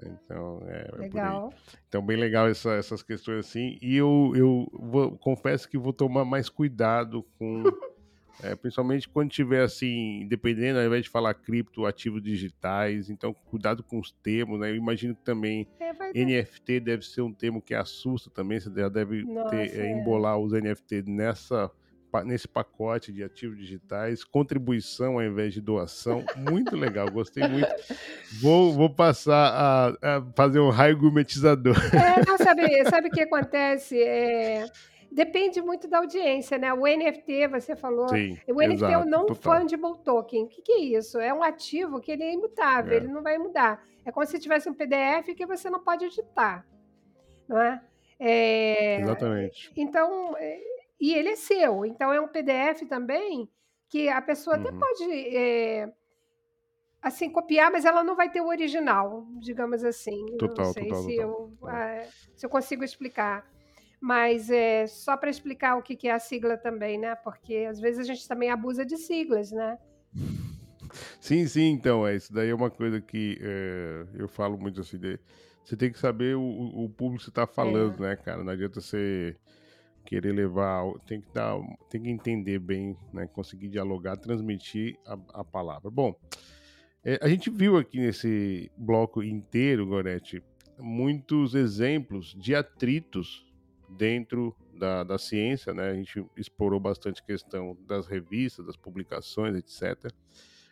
Então, é, é legal. É então, bem legal essa, essas questões assim. E eu, eu vou, confesso que vou tomar mais cuidado com É, principalmente quando tiver assim, dependendo, ao invés de falar cripto, ativos digitais, então cuidado com os termos, né? Eu imagino que também é, NFT deve ser um termo que assusta também, você já deve Nossa, ter, é, embolar os NFT nessa nesse pacote de ativos digitais, contribuição ao invés de doação, muito legal, gostei muito. Vou, vou passar a, a fazer um raio gourmetizador. É, não, sabe, sabe o que acontece? É, Depende muito da audiência, né? O NFT, você falou. Sim, o NFT exato, é o non-fungible token. O que, que, é isso? É um ativo que ele é imutável, é. ele não vai mudar. É como se tivesse um PDF que você não pode editar. Não é? é... Exatamente. Então, é, e ele é seu. Então, é um PDF também que a pessoa uhum. até pode. É, assim, copiar, mas ela não vai ter o original, digamos assim. Total, não sei total, se, total. Eu, é. se eu consigo explicar mas é só para explicar o que é a sigla também, né? Porque às vezes a gente também abusa de siglas, né? Sim, sim, então, é, isso daí é uma coisa que é, eu falo muito assim, de, você tem que saber o, o público que você está falando, é. né, cara? Não adianta você querer levar, tem que dar, tem que entender bem, né, conseguir dialogar, transmitir a, a palavra. Bom, é, a gente viu aqui nesse bloco inteiro, Gorete, muitos exemplos de atritos dentro da, da ciência, né? A gente explorou bastante a questão das revistas, das publicações, etc.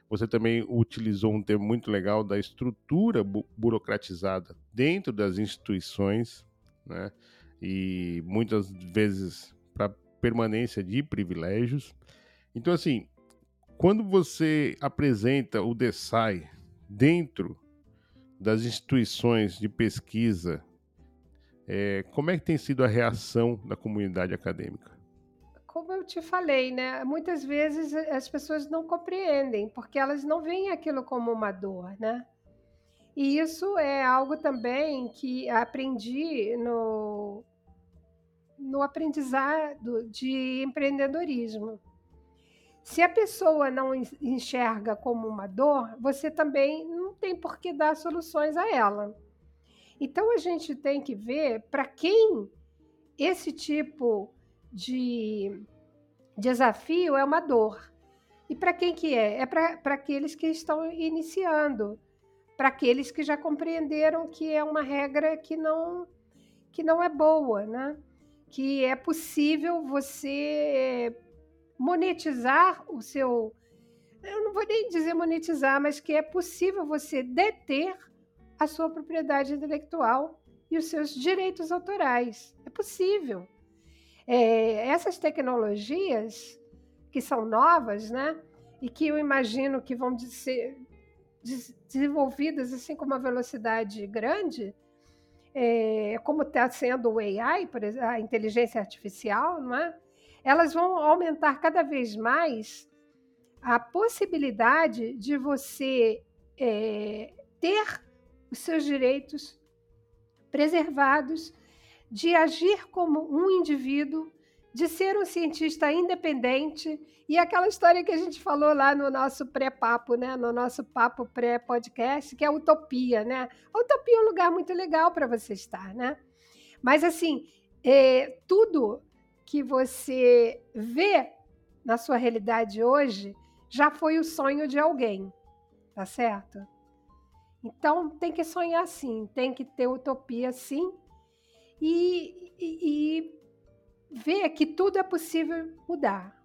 Você também utilizou um termo muito legal da estrutura bu burocratizada dentro das instituições, né? E muitas vezes para permanência de privilégios. Então, assim, quando você apresenta o DESAI dentro das instituições de pesquisa é, como é que tem sido a reação da comunidade acadêmica? Como eu te falei, né? Muitas vezes as pessoas não compreendem, porque elas não veem aquilo como uma dor, né? E isso é algo também que aprendi no, no aprendizado de empreendedorismo. Se a pessoa não enxerga como uma dor, você também não tem por que dar soluções a ela. Então a gente tem que ver para quem esse tipo de desafio é uma dor. E para quem que é? É para aqueles que estão iniciando, para aqueles que já compreenderam que é uma regra que não que não é boa, né? Que é possível você monetizar o seu eu não vou nem dizer monetizar, mas que é possível você deter a sua propriedade intelectual e os seus direitos autorais. É possível. É, essas tecnologias que são novas, né? E que eu imagino que vão ser desenvolvidas assim com uma velocidade grande, é, como está sendo o AI, por exemplo, a inteligência artificial, não é? Elas vão aumentar cada vez mais a possibilidade de você é, ter os seus direitos preservados, de agir como um indivíduo, de ser um cientista independente e aquela história que a gente falou lá no nosso pré-papo, né? no nosso papo pré-podcast, que é a utopia. Né? A utopia é um lugar muito legal para você estar. Né? Mas, assim, é, tudo que você vê na sua realidade hoje já foi o sonho de alguém, tá certo? Então tem que sonhar sim, tem que ter utopia sim e, e, e ver que tudo é possível mudar.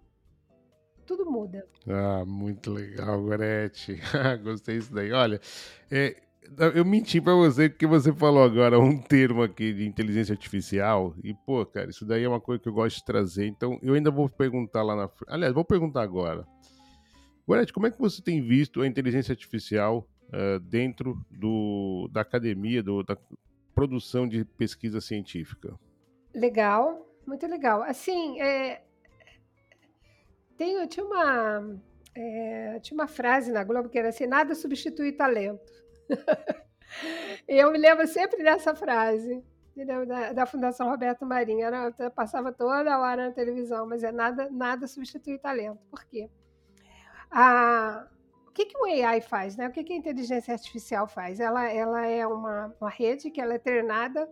Tudo muda. Ah, muito legal, Gorete. Gostei disso daí. Olha, é, eu menti para você porque você falou agora um termo aqui de inteligência artificial e, pô, cara, isso daí é uma coisa que eu gosto de trazer. Então, eu ainda vou perguntar lá na frente. Aliás, vou perguntar agora. Gorete, como é que você tem visto a inteligência artificial uh, dentro do, da academia, do, da produção de pesquisa científica? Legal, muito legal. Assim, é, tem, tinha, uma, é, tinha uma frase na Globo que era assim: nada substitui talento. eu me lembro sempre dessa frase. Da, da, Fundação Roberto Marinho. Era, passava toda hora na televisão, mas é nada, nada substitui talento. Por quê? O que, que o AI faz? Né? O que, que a inteligência artificial faz? Ela, ela é uma, uma rede que ela é treinada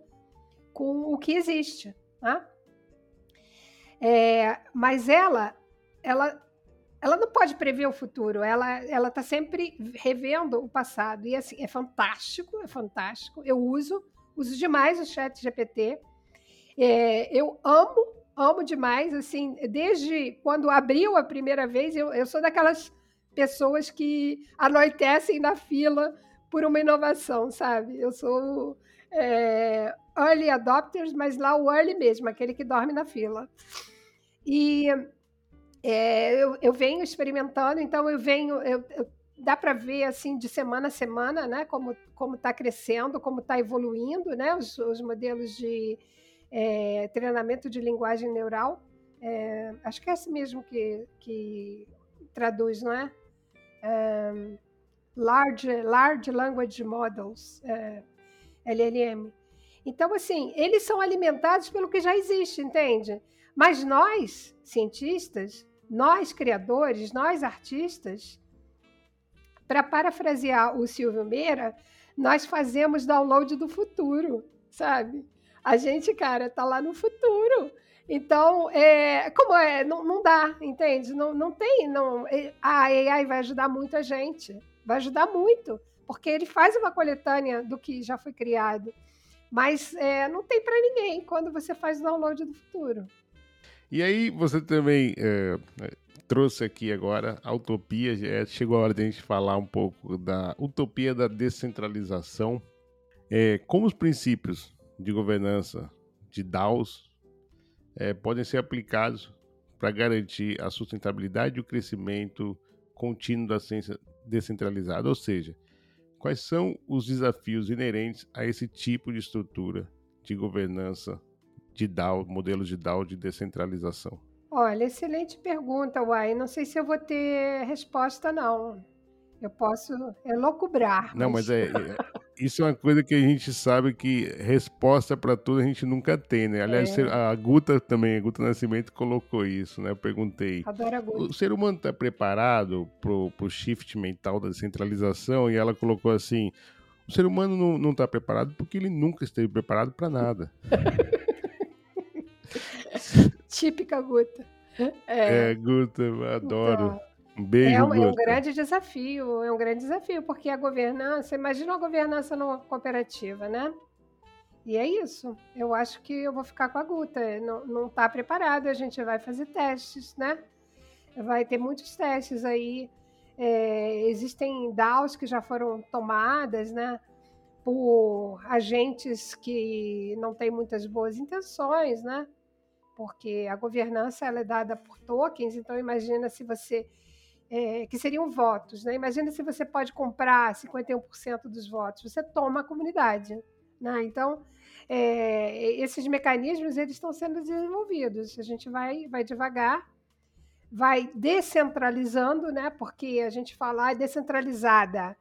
com o que existe. Né? É, mas ela, ela, ela não pode prever o futuro, ela ela está sempre revendo o passado. E assim, é fantástico, é fantástico. Eu uso, uso demais o chat GPT. É, eu amo amo demais, assim, desde quando abriu a primeira vez, eu, eu sou daquelas pessoas que anoitecem na fila por uma inovação, sabe? Eu sou é, early adopters, mas lá o early mesmo, aquele que dorme na fila. E é, eu, eu, venho experimentando, então eu venho, eu, eu, dá para ver assim de semana a semana, né? Como como está crescendo, como está evoluindo, né? Os, os modelos de é, treinamento de linguagem neural. É, acho que é esse mesmo que, que traduz, não é? é large, large Language Models, é, LLM. Então, assim, eles são alimentados pelo que já existe, entende? Mas nós, cientistas, nós criadores, nós artistas, para parafrasear o Silvio Meira, nós fazemos download do futuro, sabe? A gente, cara, tá lá no futuro. Então, é, como é, não, não dá, entende? Não, não tem, não, é, a AI vai ajudar muito a gente, vai ajudar muito, porque ele faz uma coletânea do que já foi criado, mas é, não tem para ninguém quando você faz o download do futuro. E aí você também é, é trouxe aqui agora a utopia, é, chegou a hora de a gente falar um pouco da utopia da descentralização, é, como os princípios de governança de DAOs é, podem ser aplicados para garantir a sustentabilidade e o crescimento contínuo da ciência descentralizada, ou seja, quais são os desafios inerentes a esse tipo de estrutura de governança de DAO, modelos de DAO de descentralização? Olha, excelente pergunta, Uai. Não sei se eu vou ter resposta, não. Eu posso elocubrar. Não, mas, mas é, é, isso é uma coisa que a gente sabe que resposta para tudo a gente nunca tem, né? Aliás, é. a Guta também, a Guta Nascimento colocou isso, né? Eu perguntei. Adoro a Guta. O ser humano está preparado pro, pro shift mental da descentralização? E ela colocou assim: O ser humano não está preparado porque ele nunca esteve preparado para nada. Típica Guta. É, é Guta, adoro. Então, um beijo, é um, é um, grande desafio, é um grande desafio, porque a governança, imagina a governança numa cooperativa, né? E é isso. Eu acho que eu vou ficar com a Guta. Não está preparado, a gente vai fazer testes, né? Vai ter muitos testes aí. É, existem DAOs que já foram tomadas, né? Por agentes que não têm muitas boas intenções, né? Porque a governança ela é dada por tokens, então imagina se você é, que seriam votos. Né? Imagina se você pode comprar 51% dos votos, você toma a comunidade. Né? Então, é, esses mecanismos eles estão sendo desenvolvidos. A gente vai, vai devagar, vai descentralizando, né? porque a gente fala ah, é descentralizada.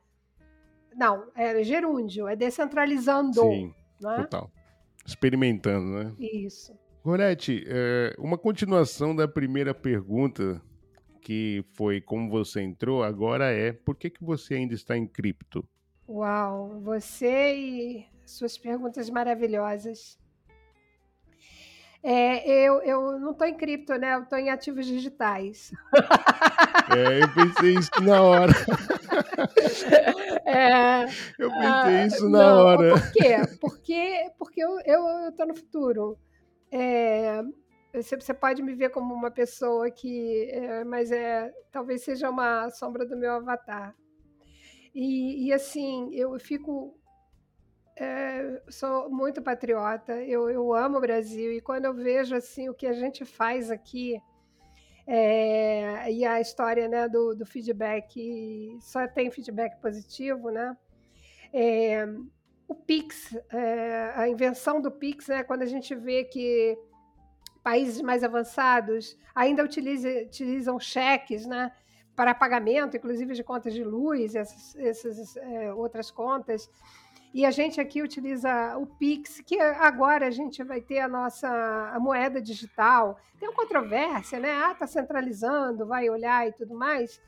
Não, é gerúndio, é descentralizando. Sim, né? total. Experimentando, né? Isso. Gorete, é, uma continuação da primeira pergunta que foi como você entrou, agora é por que, que você ainda está em cripto? Uau, você e suas perguntas maravilhosas. É, eu, eu não estou em cripto, né? Eu estou em ativos digitais. É, eu pensei isso na hora. É, eu pensei isso na não, hora. Por quê? Porque, porque eu estou no futuro. É, você pode me ver como uma pessoa que, é, mas é, talvez seja uma sombra do meu avatar. E, e assim, eu fico, é, sou muito patriota. Eu, eu amo o Brasil e quando eu vejo assim o que a gente faz aqui é, e a história né, do, do feedback só tem feedback positivo, né? O Pix, é, a invenção do Pix, né, quando a gente vê que países mais avançados ainda utiliza, utilizam cheques né, para pagamento, inclusive de contas de luz, essas, essas é, outras contas. E a gente aqui utiliza o Pix, que agora a gente vai ter a nossa a moeda digital. Tem uma controvérsia, né? Ah, está centralizando, vai olhar e tudo mais.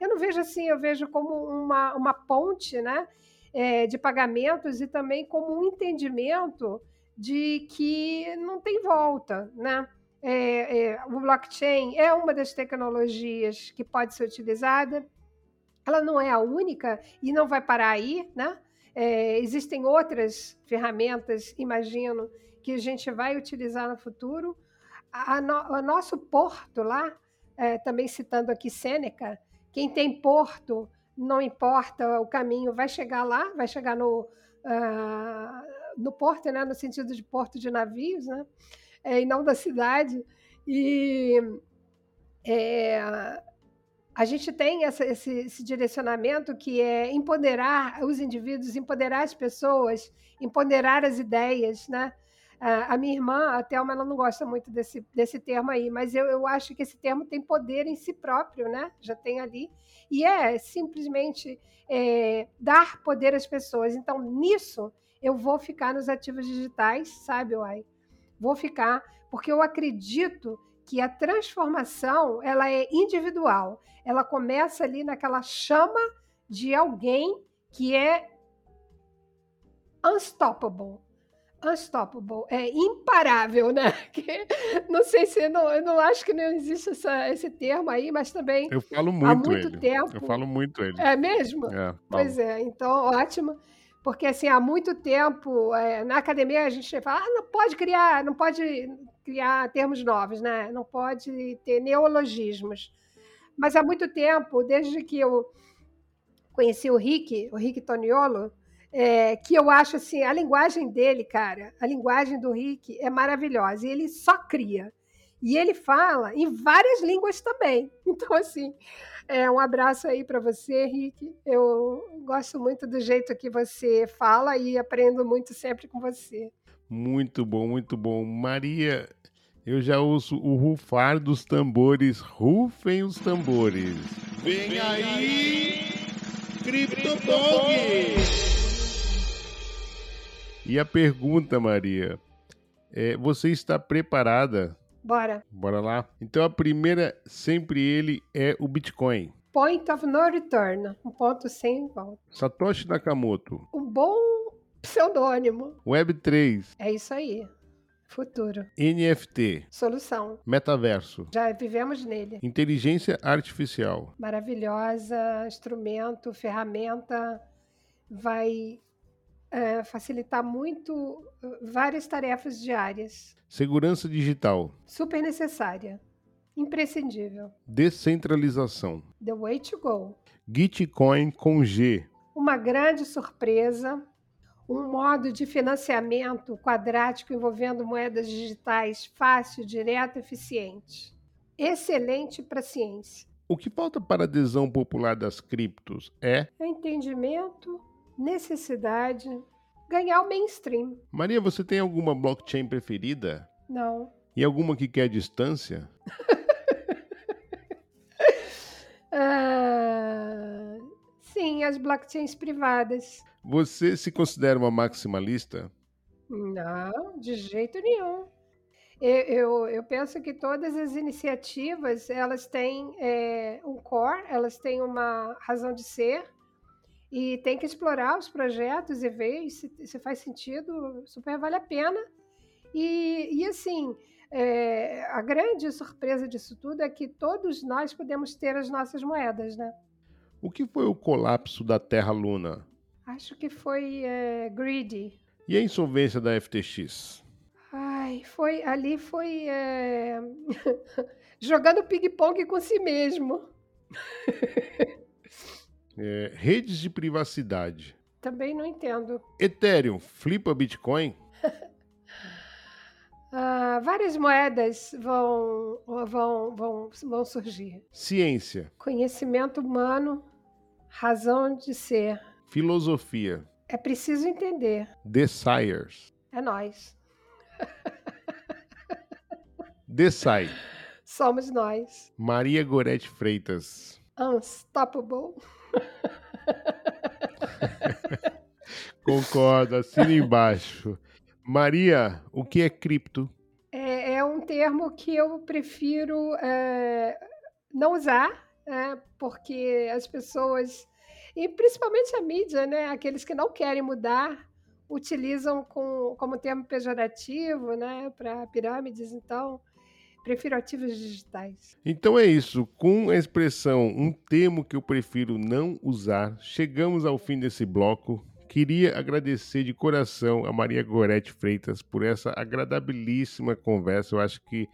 Eu não vejo assim, eu vejo como uma, uma ponte né, é, de pagamentos e também como um entendimento de que não tem volta, né? É, é, o blockchain é uma das tecnologias que pode ser utilizada. Ela não é a única e não vai parar aí, né? É, existem outras ferramentas, imagino, que a gente vai utilizar no futuro. A, no, o nosso porto lá, é, também citando aqui Sêneca, quem tem porto, não importa o caminho, vai chegar lá, vai chegar no, uh, no porto, né, no sentido de porto de navios, né, é, e não da cidade. E é, a gente tem essa, esse, esse, direcionamento que é empoderar os indivíduos, empoderar as pessoas, empoderar as ideias, né? A minha irmã, a Thelma, ela não gosta muito desse, desse termo aí, mas eu, eu acho que esse termo tem poder em si próprio, né? Já tem ali. E é simplesmente é, dar poder às pessoas. Então, nisso, eu vou ficar nos ativos digitais, sabe, Uai? Vou ficar, porque eu acredito que a transformação ela é individual. Ela começa ali naquela chama de alguém que é unstoppable. Unstoppable, é imparável, né? Que, não sei se não, eu não acho que não existe essa, esse termo aí, mas também eu falo muito há muito ele. tempo. Eu falo muito ele. É mesmo? É, pois é, então ótimo porque assim há muito tempo é, na academia a gente fala ah, não pode criar não pode criar termos novos né não pode ter neologismos mas há muito tempo desde que eu conheci o Rick o Rick Toniolo é, que eu acho assim a linguagem dele cara a linguagem do Rick é maravilhosa e ele só cria e ele fala em várias línguas também então assim é, um abraço aí para você, Rick. Eu gosto muito do jeito que você fala e aprendo muito sempre com você. Muito bom, muito bom. Maria, eu já ouço o rufar dos tambores. Rufem os tambores. Vem aí, CryptoDog! E a pergunta, Maria, é, você está preparada Bora. Bora lá. Então a primeira, sempre ele, é o Bitcoin. point of no return, um ponto sem volta. Satoshi Nakamoto. Um bom pseudônimo. Web3. É isso aí. Futuro. NFT. Solução. Metaverso. Já vivemos nele. Inteligência artificial. Maravilhosa, instrumento, ferramenta, vai é, facilitar muito uh, várias tarefas diárias. Segurança digital. Super necessária. Imprescindível. Descentralização. The way to go. Gitcoin com G. Uma grande surpresa um modo de financiamento quadrático envolvendo moedas digitais fácil, direto, eficiente. Excelente para a ciência. O que falta para a adesão popular das criptos é entendimento, necessidade, ganhar o mainstream. Maria, você tem alguma blockchain preferida? Não. E alguma que quer distância? ah, sim, as blockchains privadas. Você se considera uma maximalista? Não, de jeito nenhum. Eu, eu, eu penso que todas as iniciativas elas têm é, um core, elas têm uma razão de ser e tem que explorar os projetos e ver se, se faz sentido, super vale a pena. E, e assim, é, a grande surpresa disso tudo é que todos nós podemos ter as nossas moedas, né? O que foi o colapso da Terra-Luna? Acho que foi é, Greedy. E a insolvência da FTX? Ai, foi ali foi é... jogando ping-pong com si mesmo. é, redes de privacidade. Também não entendo. Ethereum flipa Bitcoin? ah, várias moedas vão, vão, vão, vão surgir. Ciência. Conhecimento humano, razão de ser. Filosofia. É preciso entender. Desires. É nós. Desai. Somos nós. Maria Gorete Freitas. Unstoppable. Concordo, assina embaixo. Maria, o que é cripto? É, é um termo que eu prefiro é, não usar, é, porque as pessoas e principalmente a mídia, né? Aqueles que não querem mudar utilizam com, como termo pejorativo, né? Para pirâmides, então prefiro ativos digitais. Então é isso. Com a expressão um termo que eu prefiro não usar, chegamos ao fim desse bloco. Queria agradecer de coração a Maria Gorete Freitas por essa agradabilíssima conversa. Eu acho que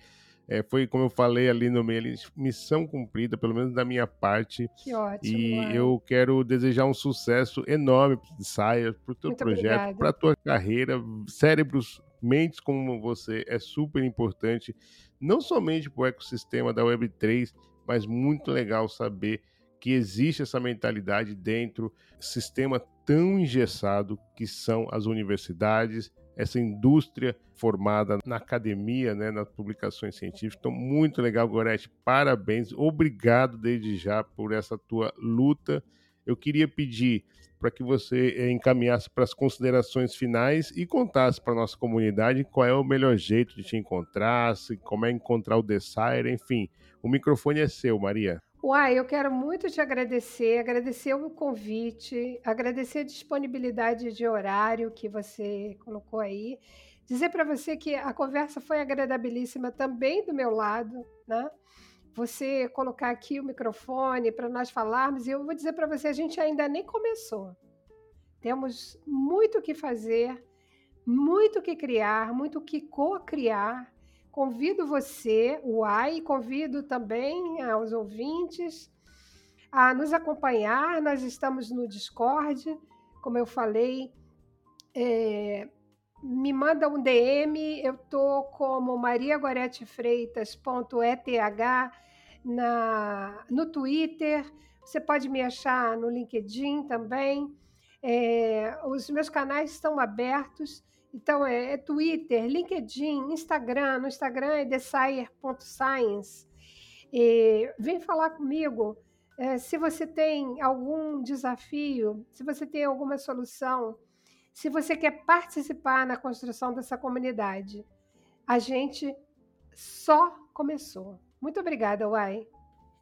é, foi, como eu falei ali no meio, missão cumprida, pelo menos da minha parte. Que ótimo. E eu quero desejar um sucesso enorme para o Saia, para o teu Muito projeto, para a tua carreira. Cérebros, mentes como você é super importante, não somente para o ecossistema da Web3, mas muito legal saber que existe essa mentalidade dentro sistema tão engessado que são as universidades, essa indústria formada na academia, né, nas publicações científicas. Então, muito legal, Gorete. Parabéns. Obrigado desde já por essa tua luta. Eu queria pedir para que você eh, encaminhasse para as considerações finais e contasse para a nossa comunidade qual é o melhor jeito de te encontrar, como é encontrar o Desire, enfim. O microfone é seu, Maria. Uai, eu quero muito te agradecer, agradecer o convite, agradecer a disponibilidade de horário que você colocou aí. Dizer para você que a conversa foi agradabilíssima também do meu lado, né? Você colocar aqui o microfone para nós falarmos, e eu vou dizer para você, a gente ainda nem começou. Temos muito o que fazer, muito o que criar, muito o que co-criar Convido você, o AI, convido também aos ouvintes a nos acompanhar. Nós estamos no Discord, como eu falei. É, me manda um DM, eu tô como mariagoretefreitas.eth na no Twitter. Você pode me achar no LinkedIn também. É, os meus canais estão abertos. Então, é, é, Twitter, LinkedIn, Instagram. No Instagram é desire.science. vem falar comigo é, se você tem algum desafio, se você tem alguma solução, se você quer participar na construção dessa comunidade. A gente só começou. Muito obrigada, Uai.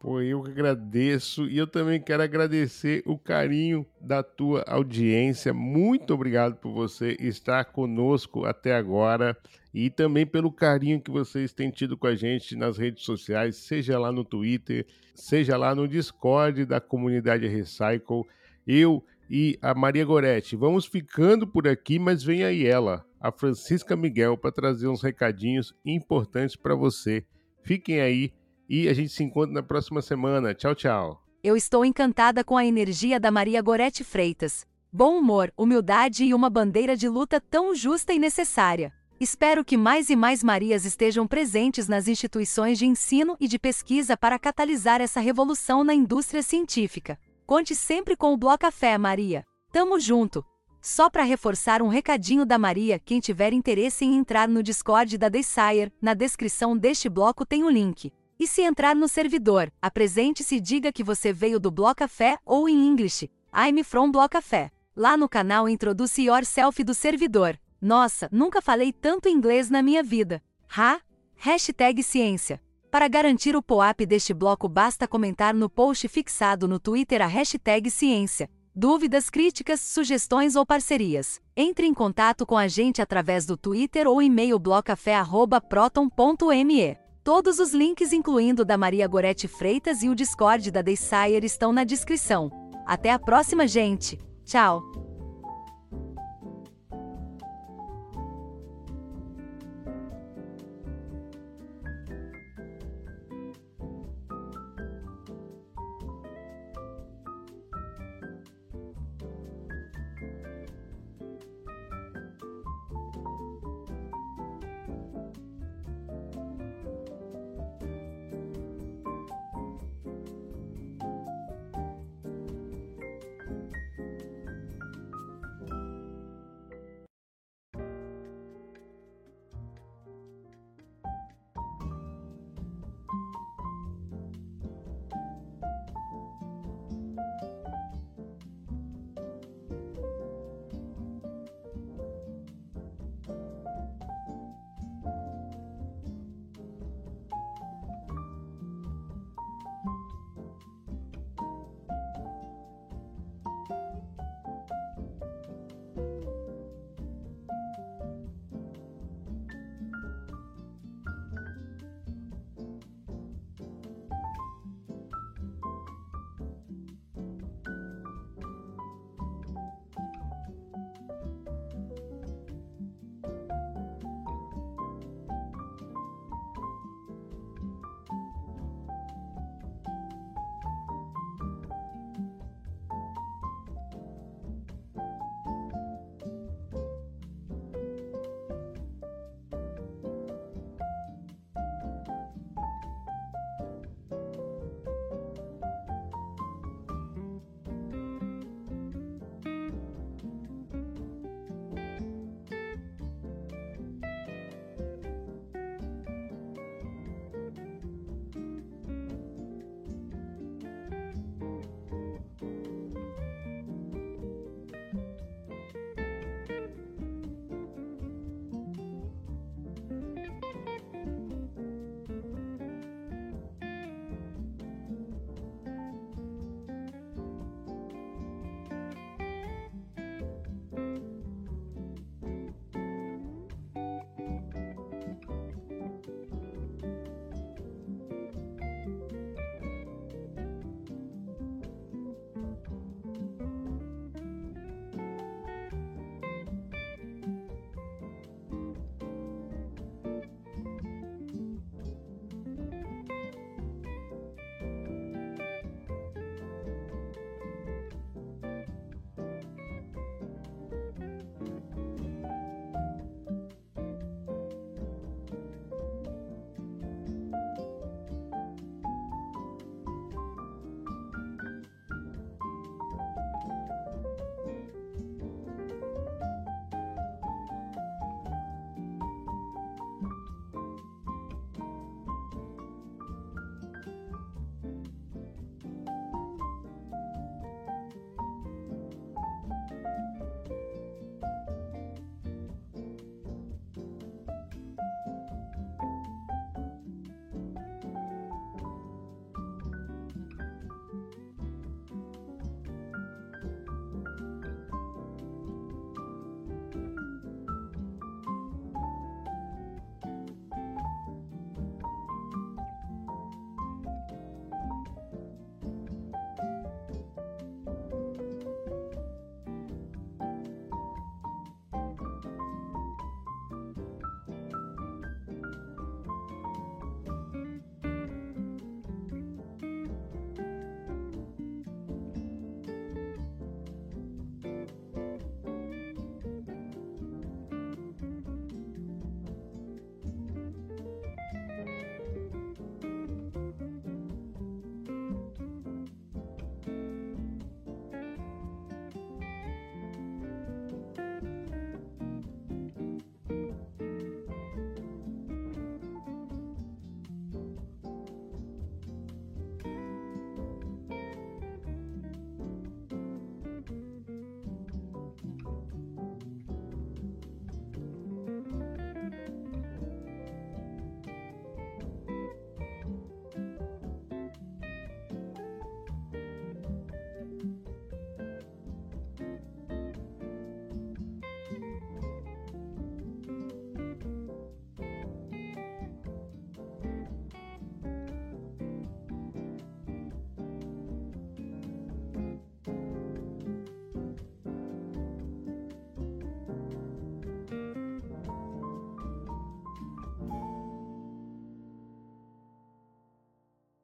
Pô, eu que agradeço e eu também quero agradecer o carinho da tua audiência. Muito obrigado por você estar conosco até agora e também pelo carinho que vocês têm tido com a gente nas redes sociais, seja lá no Twitter, seja lá no Discord da comunidade Recycle. Eu e a Maria Goretti vamos ficando por aqui, mas vem aí ela, a Francisca Miguel, para trazer uns recadinhos importantes para você. Fiquem aí e a gente se encontra na próxima semana. Tchau, tchau. Eu estou encantada com a energia da Maria Gorete Freitas. Bom humor, humildade e uma bandeira de luta tão justa e necessária. Espero que mais e mais Marias estejam presentes nas instituições de ensino e de pesquisa para catalisar essa revolução na indústria científica. Conte sempre com o Bloco Café, Maria. Tamo junto! Só para reforçar um recadinho da Maria, quem tiver interesse em entrar no Discord da Desire, na descrição deste bloco tem o um link. E se entrar no servidor, apresente-se e diga que você veio do Bloco Café ou em English, I'm from Bloco Café. Lá no canal introduce yourself do servidor. Nossa, nunca falei tanto inglês na minha vida. Ha? Hashtag ciência. Para garantir o POAP deste bloco basta comentar no post fixado no Twitter a hashtag ciência. Dúvidas, críticas, sugestões ou parcerias? Entre em contato com a gente através do Twitter ou e-mail blocafé.proton.me. Todos os links, incluindo da Maria Gorete Freitas e o Discord da Desire, estão na descrição. Até a próxima, gente! Tchau!